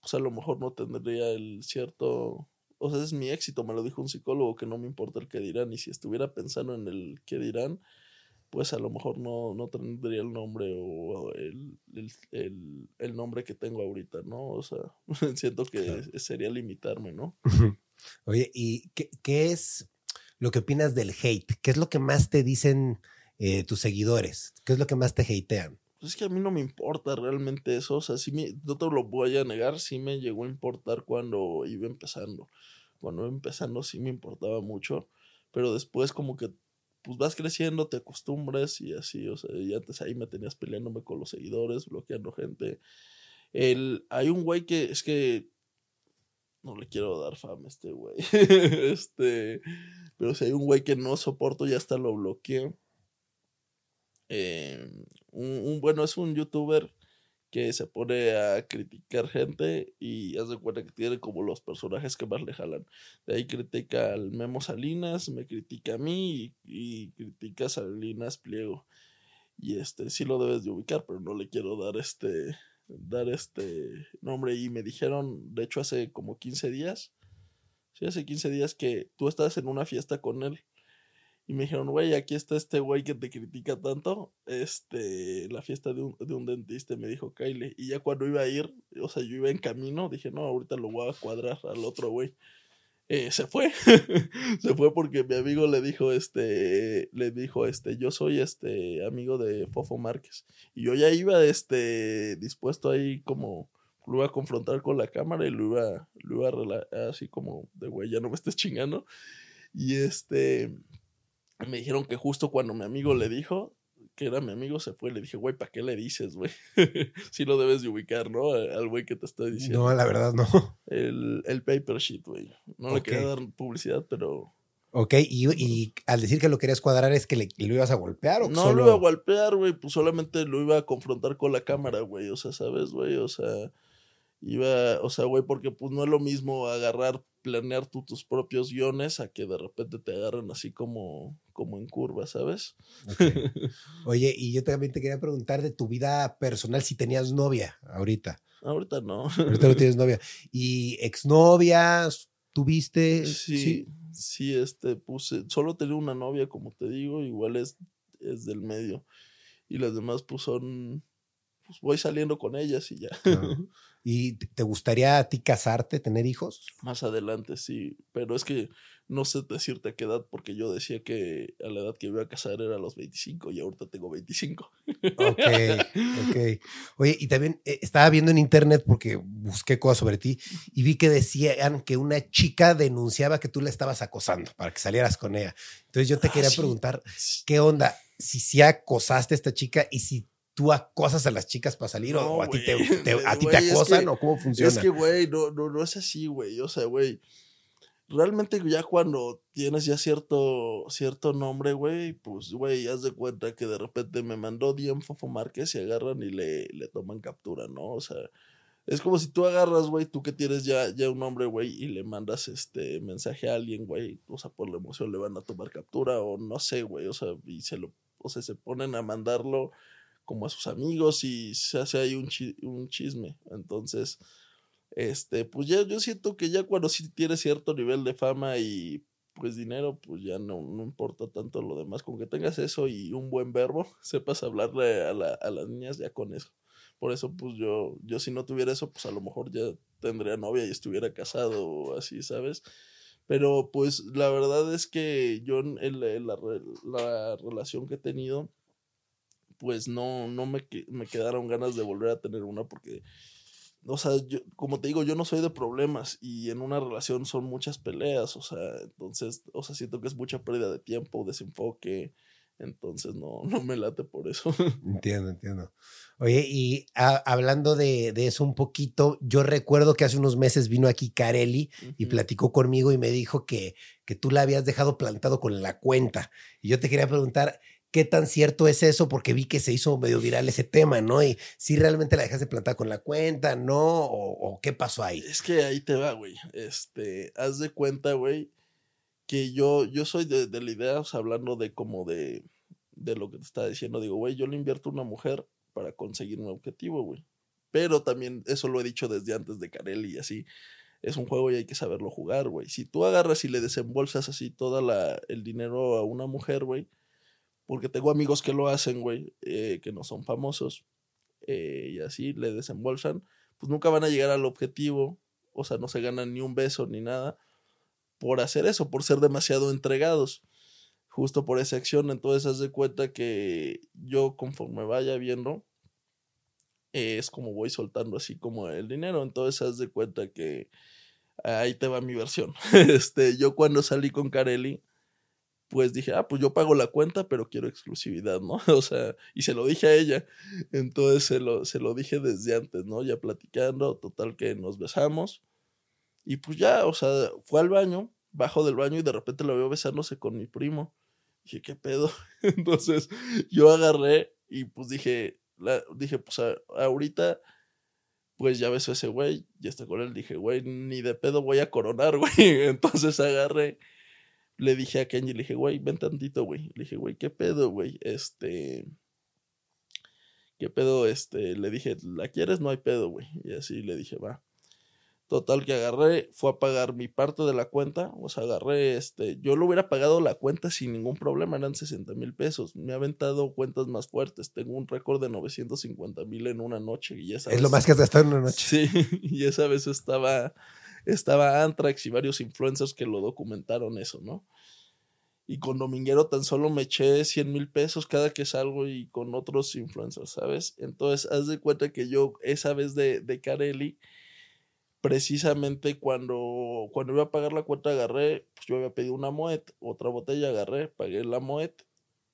pues a lo mejor no tendría el cierto, o sea, es mi éxito, me lo dijo un psicólogo que no me importa el qué dirán, y si estuviera pensando en el qué dirán, pues a lo mejor no, no tendría el nombre o el, el, el, nombre que tengo ahorita, ¿no? O sea, *laughs* siento que sería limitarme, ¿no? Oye, ¿y qué, qué, es lo que opinas del hate? ¿Qué es lo que más te dicen eh, tus seguidores? ¿Qué es lo que más te hatean? Pues es que a mí no me importa realmente eso, o sea, sí me, no te lo voy a negar, sí me llegó a importar cuando iba empezando. Cuando iba empezando sí me importaba mucho, pero después como que pues vas creciendo, te acostumbras y así, o sea, y antes ahí me tenías peleándome con los seguidores, bloqueando gente. El, hay un güey que es que no le quiero dar fama a este güey. *laughs* este, pero si hay un güey que no soporto, ya hasta lo bloqueo. Eh, un, bueno, es un youtuber que se pone a criticar gente y hace cuenta que tiene como los personajes que más le jalan. De ahí critica al Memo Salinas, me critica a mí y, critica a Salinas Pliego. Y este sí lo debes de ubicar, pero no le quiero dar este dar este nombre y me dijeron, de hecho hace como 15 días, sí, hace 15 días que tú estás en una fiesta con él y me dijeron, güey, aquí está este güey que te critica tanto. Este, la fiesta de un, de un dentista, me dijo Kyle. Y ya cuando iba a ir, o sea, yo iba en camino, dije, no, ahorita lo voy a cuadrar al otro güey. Eh, se fue, *laughs* se fue porque mi amigo le dijo, este, le dijo, este, yo soy este amigo de Fofo Márquez. Y yo ya iba, este, dispuesto ahí como, lo iba a confrontar con la cámara y lo iba, lo iba a así como de güey, ya no me estés chingando. Y este, me dijeron que justo cuando mi amigo le dijo que era mi amigo, se fue. Le dije, güey, ¿para qué le dices, güey? *laughs* sí lo debes de ubicar, ¿no? Al güey que te está diciendo. No, la verdad no. *laughs* El, el paper sheet, güey. No le quería dar publicidad, pero... Ok, y, y, al decir que lo querías cuadrar es que le, lo ibas a golpear o No solo... lo iba a golpear, güey, pues solamente lo iba a confrontar con la cámara, güey. O sea, ¿sabes, güey? O sea, iba, o sea, güey, porque pues no es lo mismo agarrar, planear tú tus propios guiones a que de repente te agarren así como, como en curva, ¿sabes? *laughs* Oye, y yo también te quería preguntar de tu vida personal, si tenías novia ahorita. Ahorita no. Ahorita no tienes novia. ¿Y exnovias tuviste? Sí, sí, sí, este, puse, solo tenía una novia, como te digo, igual es, es del medio. Y las demás, pues son pues voy saliendo con ellas y ya. *laughs* ¿Y te- gustaría a ti casarte, tener hijos? Más adelante, sí. Pero es que no sé decirte a qué edad, porque yo decía que a la edad que me iba a casar era a los 25 y ahorita tengo 25. Ok, *laughs* ok. Oye, y también eh, estaba viendo en internet porque busqué cosas sobre ti y vi que decían que una chica denunciaba que tú la estabas acosando para que salieras con ella. Entonces yo te Ah, quería sí. preguntar, ¿qué onda? Si sí acosaste a esta chica y si tú acosas a las chicas para salir o- No, o a ti te, güey, te- a ti te güey, es acosan que- o cómo funciona. Es que, güey, no, no, no es así, güey. O sea, güey. Realmente ya cuando tienes ya cierto, cierto nombre, güey, pues, güey, haz de cuenta que de repente me mandó DM Fofo Márquez y agarran y le, le toman captura, ¿no? O sea, es como si tú agarras, güey, tú que tienes ya, ya un nombre, güey, y le mandas este mensaje a alguien, güey, o sea, por la emoción le van a tomar captura o no sé, güey, o sea, y se lo, o sea, se ponen a mandarlo como a sus amigos y se hace ahí un, un chisme. Entonces, este, pues ya yo siento que ya cuando sí tienes cierto nivel de fama y pues dinero, pues ya no, no importa tanto lo demás. Con que tengas eso y un buen verbo, *laughs* sepas hablarle a, la- a las niñas ya con eso. Por eso, pues yo, yo si no tuviera eso, pues a lo mejor ya tendría novia y estuviera casado o así, ¿sabes? Pero pues la verdad es que yo en, la, la relación que he tenido, pues no, no me, me quedaron ganas de volver a tener una porque, o sea, yo, como te digo, yo no soy de problemas y en una relación son muchas peleas, o sea, entonces, o sea, siento que es mucha pérdida de tiempo, desenfoque, entonces no, *laughs* no me late por eso. Entiendo, entiendo. Oye, y a- hablando de, de eso un poquito, yo recuerdo que hace unos meses vino aquí Carelli y platicó conmigo y me dijo que, que tú la habías dejado plantado con la cuenta. Y yo te quería preguntar, ¿qué tan cierto es eso? Porque vi que se hizo medio viral ese tema, ¿no? Y si realmente la dejaste plantada con la cuenta, ¿no? ¿O, qué pasó ahí? Es que ahí te va, güey. Este, haz de cuenta, güey, que yo, yo soy de, de la idea, o sea, hablando de como de, de lo que te estaba diciendo, digo, güey, yo le invierto a una mujer para conseguir un objetivo, güey. Pero también, eso lo he dicho desde antes de Carelli y así, es un juego y hay que saberlo jugar, güey. Si tú agarras y le desembolsas así todo el dinero a una mujer, güey, porque tengo amigos que lo hacen, güey, eh, que no son famosos, eh, y así le desembolsan, pues nunca van a llegar al objetivo, o sea, no se ganan ni un beso ni nada por hacer eso, por ser demasiado entregados, justo por esa acción. Entonces, haz de cuenta que yo, conforme vaya viendo, eh, es como voy soltando así como el dinero. Entonces, haz de cuenta que ahí te va mi versión. *laughs* este, yo cuando salí con Carelli, pues dije, ah, pues yo pago la cuenta, pero quiero exclusividad, ¿no? *laughs* O sea, y se lo dije a ella. Entonces se lo, se lo dije desde antes, ¿no? Ya platicando, total que nos besamos. Y pues ya, o sea, fue al baño, bajo del baño y de repente lo veo besándose con mi primo. Dije, ¿qué pedo? *laughs* Entonces yo agarré y pues dije, la, dije, pues a- ahorita, pues ya besó ese güey, ya está con él. Dije, güey, ni de pedo voy a coronar, *laughs* güey. Entonces agarré le dije a Kenji, le dije, güey, ven tantito, güey. Le dije, güey, ¿qué pedo, güey? Este. ¿Qué pedo? Este, le dije, ¿la quieres? No hay pedo, güey. Y así le dije, va. Total que agarré, fue a pagar mi parte de la cuenta. O sea, agarré, este, yo lo hubiera pagado la cuenta sin ningún problema, eran 60 mil pesos. Me ha aventado cuentas más fuertes. Tengo un récord de 950 mil en una noche. Y esa Es lo más que has gastado en una noche. Sí, *laughs* y esa vez estaba, estaba Antrax y varios influencers que lo documentaron eso, ¿no? Y con Dominguero tan solo me eché 100 mil pesos cada que salgo y con otros influencers, ¿sabes? Entonces, haz de cuenta que yo esa vez de, de Carelli, precisamente cuando, cuando iba a pagar la cuenta agarré, pues yo había pedido una Moet, otra botella agarré, pagué la Moet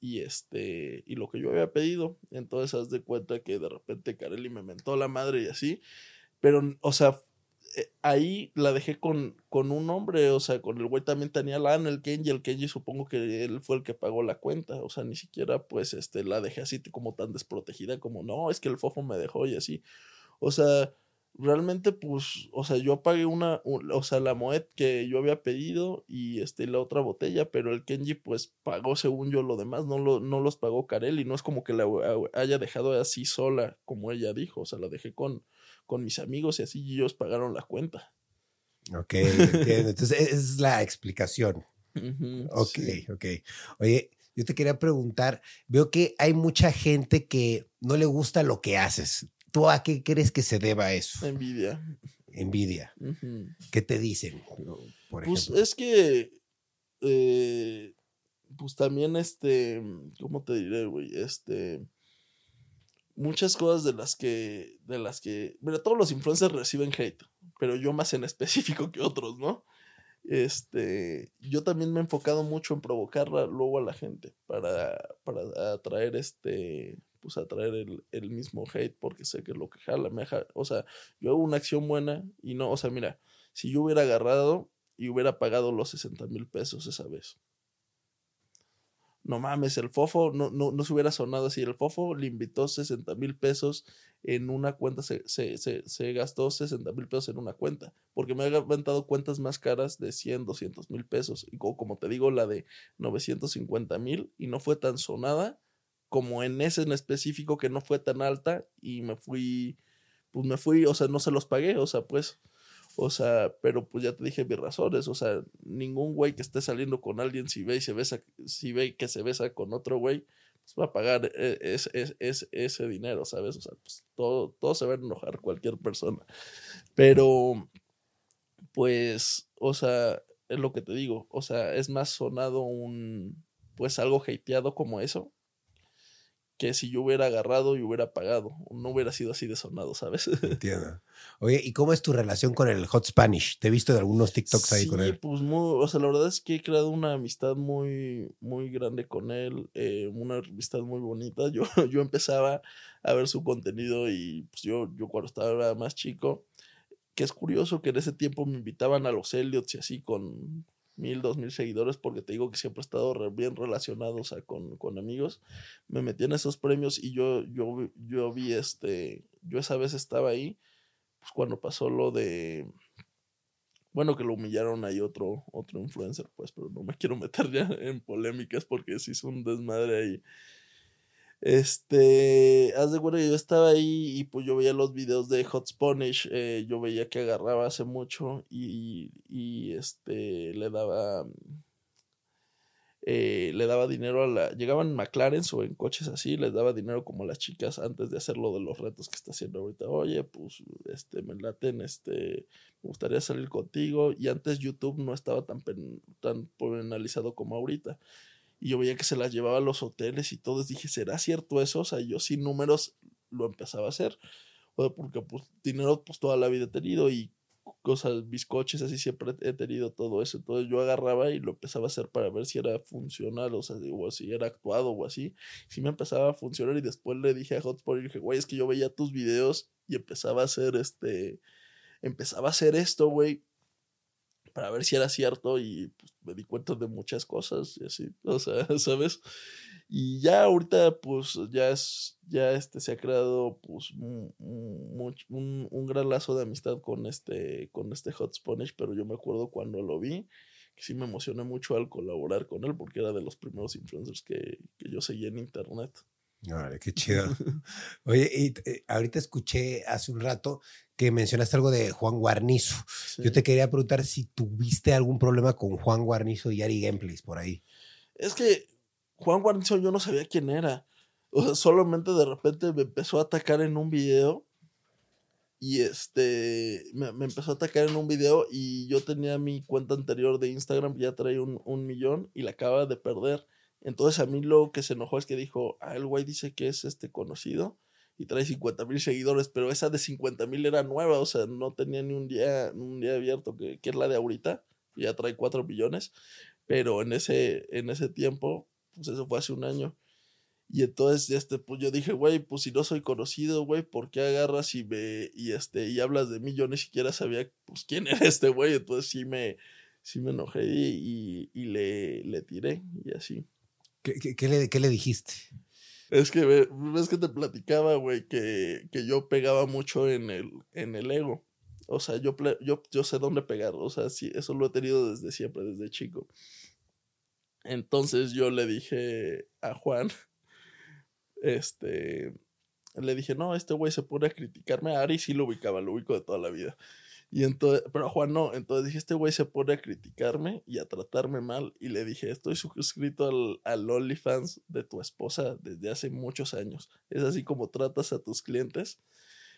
y este y lo que yo había pedido entonces haz de cuenta que de repente Carelli me mentó la madre y así pero o sea eh, ahí la dejé con, con un hombre o sea con el güey también tenía la Ana el Kenji el Kenji supongo que él fue el que pagó la cuenta o sea ni siquiera pues este la dejé así como tan desprotegida como no es que el fofo me dejó y así o sea realmente pues o sea yo pagué una un- o sea la Moet que yo había pedido y este la otra botella pero el Kenji pues pagó según yo lo demás no lo no los pagó Carelli no es como que la haya dejado así sola como ella dijo o sea la dejé con con mis amigos y así ellos pagaron la cuenta Ok, entiendo. Entonces, esa es la explicación. Ujú, Ok, sí. ok. Oye, yo te quería preguntar, veo que hay mucha gente que no le gusta lo que haces. ¿Tú a qué crees que se deba eso? Envidia. Envidia. ¿Qué te dicen? Por Pues ejemplo. es que, eh, pues también, este, ¿cómo te diré, güey? Este, muchas cosas de las que, de las que, mira, todos los influencers reciben hate, pero yo más en *laughs* específico que otros, ¿no? Este, yo también me he enfocado mucho en provocarla luego a la gente para, para atraer este, pues atraer el, el mismo hate porque sé que lo que jala, me ja- o sea, yo hago una acción buena y no, o sea, mira, si yo hubiera agarrado y hubiera pagado los 60 mil pesos esa vez. No mames, el fofo no, no, no se hubiera sonado así. El fofo le invitó 60 mil pesos en una cuenta, se, se, se, se gastó 60 mil pesos en una cuenta, porque me ha aventado cuentas más caras de 100, 200 mil pesos. Y co- como te digo, la de 950 mil y no fue tan sonada como en ese en específico que no fue tan alta y me fui, pues me fui, o sea, no se los pagué, o sea, pues, o sea, pero pues ya te dije mis razones, o sea, ningún güey que esté saliendo con alguien si ve y se besa, si ve que se besa con otro güey, pues va a pagar eh, es, es- es- ese dinero, ¿sabes? O sea, pues todo, todo se va a enojar cualquier persona. Pero, pues, o sea, es lo que te digo, o sea, es más sonado un, pues algo hateado como eso, que si yo hubiera agarrado y hubiera pagado, no hubiera sido así de sonado, ¿sabes? *laughs* Entiendo. Oye, ¿y cómo es tu relación con el Hot Spanish? Te he visto de algunos TikToks ahí con Sí, él. pues muy, o sea, la verdad es que he creado una amistad muy, muy grande con él, eh, una amistad muy bonita. *laughs* Yo, yo empezaba a ver su contenido y pues yo, yo cuando estaba más chico, que es curioso que en ese tiempo me invitaban a los Elliots y así con mil, dos mil seguidores, porque te digo que siempre he estado bien relacionado, con, con amigos. Me metí en esos premios y yo, yo, yo vi este, yo esa vez estaba ahí, pues cuando pasó lo de, bueno, que lo humillaron ahí otro, otro influencer, pues, pero no me quiero meter ya en polémicas porque sí es un desmadre ahí. Este, haz de cuenta que yo estaba ahí y pues yo veía los videos de Hot Spanish, eh, yo veía que agarraba hace mucho y, y este, le daba, eh, le daba dinero a la, llegaban en McLaren o en coches así, les daba dinero como a las chicas antes de hacer lo de los retos que está haciendo ahorita. Oye, pues, este, me laten, este, me gustaría salir contigo. Y antes YouTube no estaba tan, pen- tan penalizado como ahorita. Y yo veía que se las llevaba a los hoteles y todo. Dije, ¿será cierto eso? O sea, yo sin números lo empezaba a hacer. O porque pues dinero pues toda la vida he tenido y cosas, bizcoches, así siempre he tenido todo eso. Entonces yo agarraba y lo empezaba a hacer para ver si era funcional, o sea, o si era actuado o así. Si me empezaba a funcionar y después le dije a Hotspot y dije, güey, es que yo veía tus videos y empezaba a hacer este, empezaba a hacer esto, güey, para ver si era cierto y pues, me di cuenta de muchas cosas y así, o sea, *laughs* ¿sabes? Y ya ahorita, pues, ya es, ya este, se ha creado, pues, un, un, un- gran lazo de amistad con este, con este Hot Spanish, pero yo me acuerdo cuando lo vi, que sí me emocioné mucho al colaborar con él, porque era de los primeros influencers que, que yo seguía en internet. Órale, qué chido. *laughs* Oye, y eh, ahorita escuché hace un rato que mencionaste algo de Juan Guarnizo. Sí. Yo te quería preguntar si tuviste algún problema con Juan Guarnizo y Ari Gameplays por ahí. Es que Juan Guarnizo yo no sabía quién era. O sea, solamente de repente me empezó a atacar en un video. Y este, me, me empezó a atacar en un video y yo tenía mi cuenta anterior de Instagram ya traía un, un millón y la acaba de perder. Entonces a mí lo que se enojó es que dijo, ah, el güey dice que es este conocido y trae 50 mil seguidores, pero esa de 50 mil era nueva, o sea, no tenía ni un día, un día abierto, que, que es la de ahorita, ya trae 4 millones, pero en ese, en ese tiempo, pues eso fue hace un año. Y entonces, este, pues yo dije, güey, pues si no soy conocido, güey, ¿por qué agarras y me, y este, y hablas de mí? Yo ni siquiera sabía, pues, quién era este güey, entonces sí me, sí me enojé y, y, y le, le tiré, y así. ¿Qué, le, dijiste? Es que ve- ves que te platicaba, güey, que, que yo pegaba mucho en el, en el ego. O sea, yo, yo, yo sé dónde pegar. O sea, sí, eso lo he tenido desde siempre, desde chico. Entonces yo le dije a Juan, *laughs* este, le dije, no, este güey se pone a criticarme. A Ari sí lo ubicaba, lo ubico de toda la vida. Y entonces, pero Juan no, entonces dije, este güey se pone a criticarme y a tratarme mal. Y le dije, estoy suscrito al, al OnlyFans de tu esposa desde hace muchos años. Es así como tratas a tus clientes.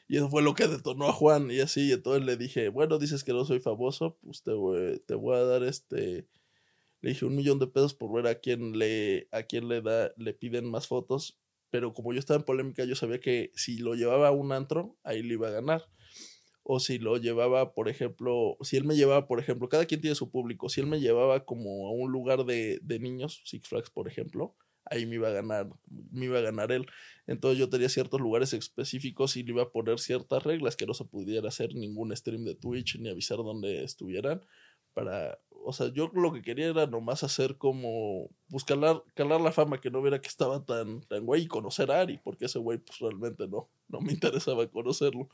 Y eso fue lo que detonó a Juan. Y así, y entonces le dije, bueno, dices que no soy famoso, pues te voy, te voy a dar este. Le dije un millón de pesos por ver a quién le, a quién le da, le piden más fotos. Pero como yo estaba en polémica, yo sabía que si lo llevaba a un antro, ahí le iba a ganar o si lo llevaba, por ejemplo, si él me llevaba, por ejemplo, cada quien tiene su público, si él me llevaba como a un lugar de, de niños, Six Flags, por ejemplo, ahí me iba a ganar, me iba a ganar él. Entonces yo tenía ciertos lugares específicos y le iba a poner ciertas reglas que no se pudiera hacer ningún stream de Twitch ni avisar dónde estuvieran para, o sea, yo lo que quería era nomás hacer como, pues calar, la fama, que no viera que estaba tan, tan güey y conocer a Ari, porque ese güey pues realmente no, no me *laughs* interesaba conocerlo.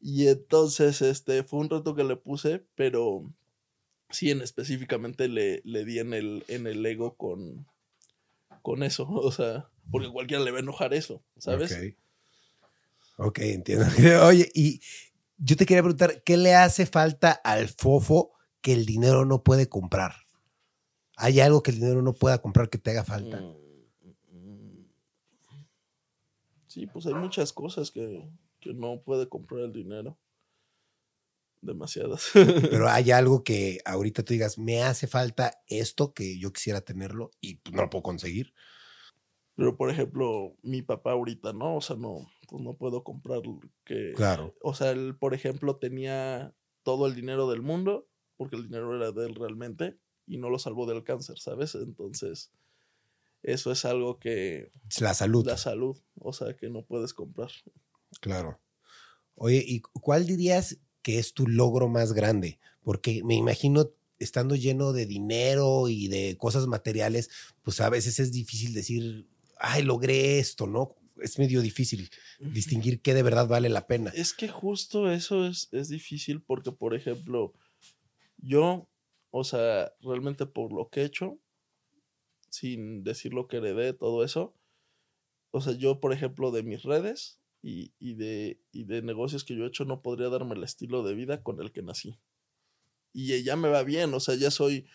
Y entonces, este, fue un reto que le puse, pero sí, en específicamente le, le di en el, en el ego con, con eso, *laughs* o sea, porque cualquiera le va a enojar eso, ¿sabes? Ok. Ok, entiendo. *laughs* Oye, y yo te quería preguntar, ¿qué le hace falta al fofo que el dinero no puede comprar? ¿Hay algo que el dinero no pueda comprar que te haga falta? Mm, mm. Sí, pues hay muchas cosas que, que no puede comprar el dinero. Demasiadas. Pero *laughs* hay algo que ahorita tú digas, me hace falta esto que yo quisiera tenerlo y pues, no lo puedo conseguir. Pero, por ejemplo, mi papá ahorita, ¿no? O sea, no, pues no puedo comprar que... Claro. O sea, él, por ejemplo, tenía todo el dinero del mundo, porque el dinero era de él realmente, y no lo salvó del cáncer, ¿sabes? Entonces, eso es algo que... La salud. La salud, o sea, que no puedes comprar. Claro. Oye, ¿y cuál dirías que es tu logro más grande? Porque me imagino estando lleno de dinero y de cosas materiales, pues a veces es difícil decir, ay, logré esto, ¿no? Es medio difícil distinguir qué de verdad vale la pena. Es que justo eso es, es difícil porque, por ejemplo, yo, o sea, realmente por lo que he hecho, sin decir lo que heredé, todo eso, o sea, yo, por ejemplo, de mis redes, y, y, de, y de negocios que yo he hecho no podría darme el estilo de vida con el que nací. Y ya me va bien, o sea, ya soy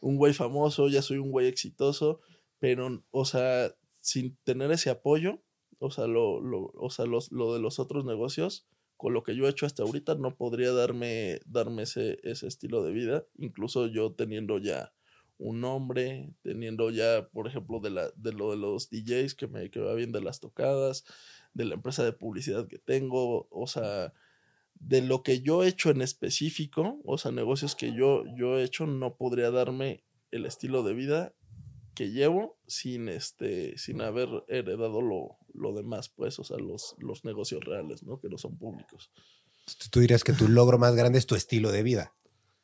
un güey famoso, ya soy un güey exitoso, pero, o sea, sin tener ese apoyo, o sea, lo, lo, o sea los, lo de los otros negocios, con lo que yo he hecho hasta ahorita, no podría darme, darme ese, ese estilo de vida, incluso yo teniendo ya un nombre, teniendo ya, por ejemplo, de, la, de lo de los DJs que me, que va bien de las tocadas, de la empresa de publicidad que tengo, o sea, de lo que yo he hecho en específico, o sea, negocios que yo, yo he hecho, no podría darme el estilo de vida que llevo sin este, sin haber heredado lo, lo demás, pues, o sea, los, los negocios reales, ¿no? Que no son públicos. Tú dirías que tu logro más grande es tu estilo de vida,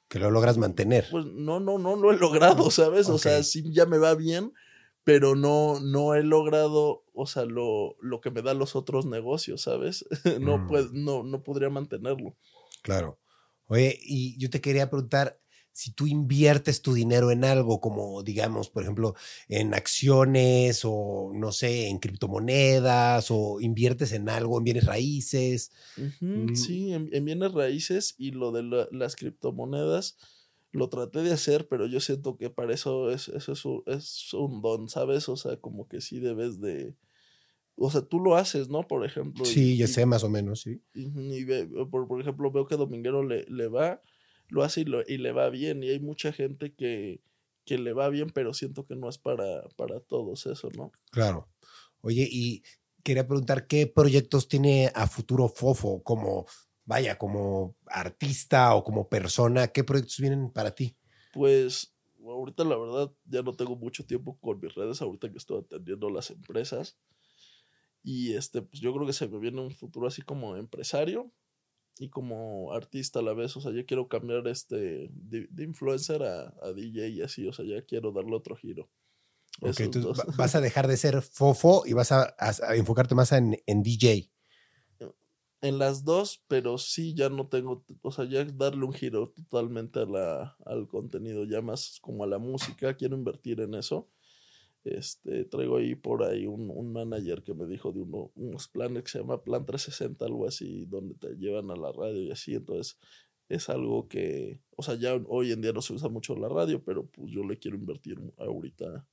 que lo logras mantener. Pues no, no, no lo he logrado, ¿sabes? O sea, sí ya me va bien, pero no, no he logrado, o sea, lo, lo que me dan los otros negocios, ¿sabes? *laughs* no, Mm. pues, no, no podría mantenerlo. Claro. Oye, y yo te quería preguntar si tú inviertes tu dinero en algo como, digamos, por ejemplo, en acciones o, no sé, en criptomonedas o inviertes en algo, en bienes raíces. Mm. Sí, en, en bienes raíces y lo de la- las criptomonedas lo traté de hacer, pero yo siento que para eso es, eso es, un, es un don, ¿sabes? O sea, como que sí debes de... O sea, tú lo haces, ¿no? Por ejemplo. Sí, yo y- sé más o menos, sí. Y ve- por, por ejemplo, veo que Dominguero le, le va, lo hace y, lo- y le va bien. Y hay mucha gente que, que le va bien, pero siento que no es para, para todos eso, ¿no? Claro. Oye, y quería preguntar qué proyectos tiene a futuro Fofo como, vaya, como artista o como persona, ¿qué proyectos vienen para ti? Pues ahorita la verdad ya no tengo mucho tiempo con mis redes, ahorita que estoy atendiendo las empresas. Y este, pues yo creo que se me viene un futuro así como empresario y como artista a la vez. O sea, ya quiero cambiar este de, de influencer a, a DJ y así. O sea, ya quiero darle otro giro. Ok, Esos entonces dos. va- vas a dejar de ser Fofo y vas a, a- a enfocarte más en, en DJ. En las dos, pero sí ya no tengo, o sea, ya darle un giro totalmente a la, al contenido, ya más como a la música, quiero invertir en eso. Este, traigo ahí por ahí un, un manager que me dijo de uno, unos planes que se llama Plan 360, algo así, donde te llevan a la radio y así. Entonces, es algo que, o sea, ya hoy en día no se usa mucho la radio, pero pues yo le quiero invertir ahorita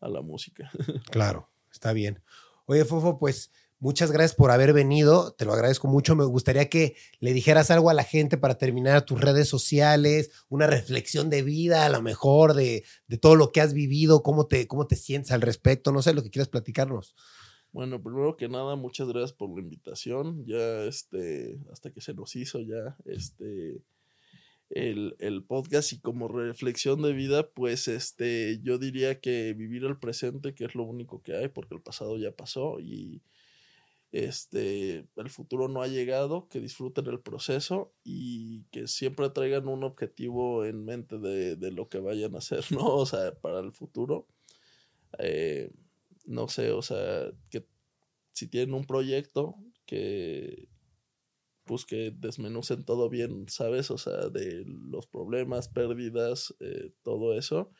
a la música. *laughs* Claro, está bien. Oye, Fofo, pues muchas gracias por haber venido. Te lo agradezco mucho. Me gustaría que le dijeras algo a la gente para terminar tus redes sociales, una reflexión de vida, a lo mejor, de, de todo lo que has vivido, cómo te, cómo te sientes al respecto. No sé, lo que quieras platicarnos. Bueno, primero que nada, muchas gracias por la invitación. Ya, este, hasta que se nos hizo ya, este, el, el, podcast y como reflexión de vida, pues, este, yo diría que vivir el presente, que es lo único que hay, porque el pasado ya pasó y, este, el futuro no ha llegado, que disfruten el proceso y que siempre traigan un objetivo en mente de, de lo que vayan a hacer, *laughs* ¿no? O sea, para el futuro. Eh, no sé, o sea, que si tienen un proyecto que pues que desmenucen todo bien, ¿sabes? O sea, de los problemas, pérdidas, eh, todo eso,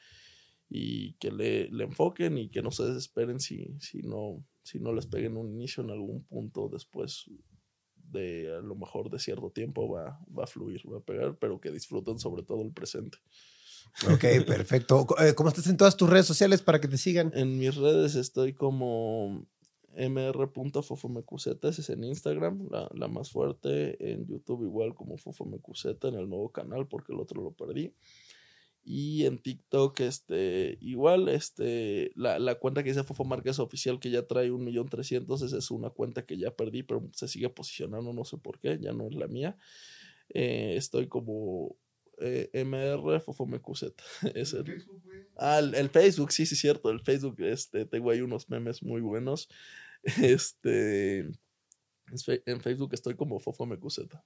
y que le, le, enfoquen y que no se desesperen si, si, no, si no les peguen un inicio en algún punto después de a lo mejor de cierto tiempo va, va a fluir, va a pegar, pero que disfruten sobre todo el presente. Ok, perfecto. Eh, ¿Cómo estás en todas tus redes sociales para que te sigan? En mis redes estoy como es en Instagram, la, la, más fuerte, en YouTube igual como Fofomecuz, en el nuevo canal porque el otro lo perdí. Y en TikTok, este, igual, este, la, la cuenta que dice Fofo Márquez oficial que ya trae un millón trescientos, esa es una cuenta que ya perdí, pero se sigue posicionando, no sé por qué, ya no es la mía. Eh, estoy como eh, MR. *laughs* Es el, ah, el, el, Facebook, sí, sí, cierto. El Facebook, este, tengo ahí unos memes muy buenos. *laughs* Este. En Facebook estoy como Fofo Mecuseta.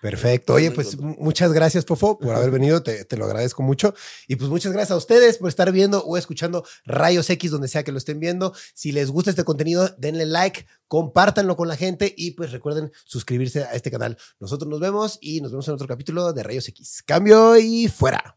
Perfecto. *laughs* Oye, pues muchas gracias, Fofo, por haber venido. Te, te, lo agradezco mucho. Y pues muchas gracias a ustedes por estar viendo o escuchando Rayos X, donde sea que lo estén viendo. Si les gusta este contenido, denle like, compártanlo con la gente y pues recuerden suscribirse a este canal. Nosotros nos vemos y nos vemos en otro capítulo de Rayos X. Cambio y fuera.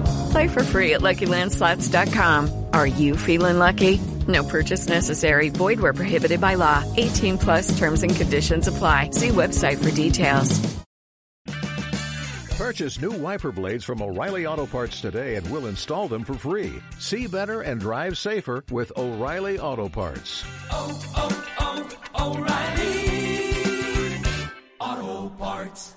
Play for free at LuckyLandSlots.com. Are you feeling lucky? No purchase necessary. Void where prohibited by law. 18 plus terms and conditions apply. See website for details. Purchase new wiper blades from O'Reilly Auto Parts today and we'll install them for free. See better and drive safer with O'Reilly Auto Parts. Oh, oh, oh, O'Reilly Auto Parts.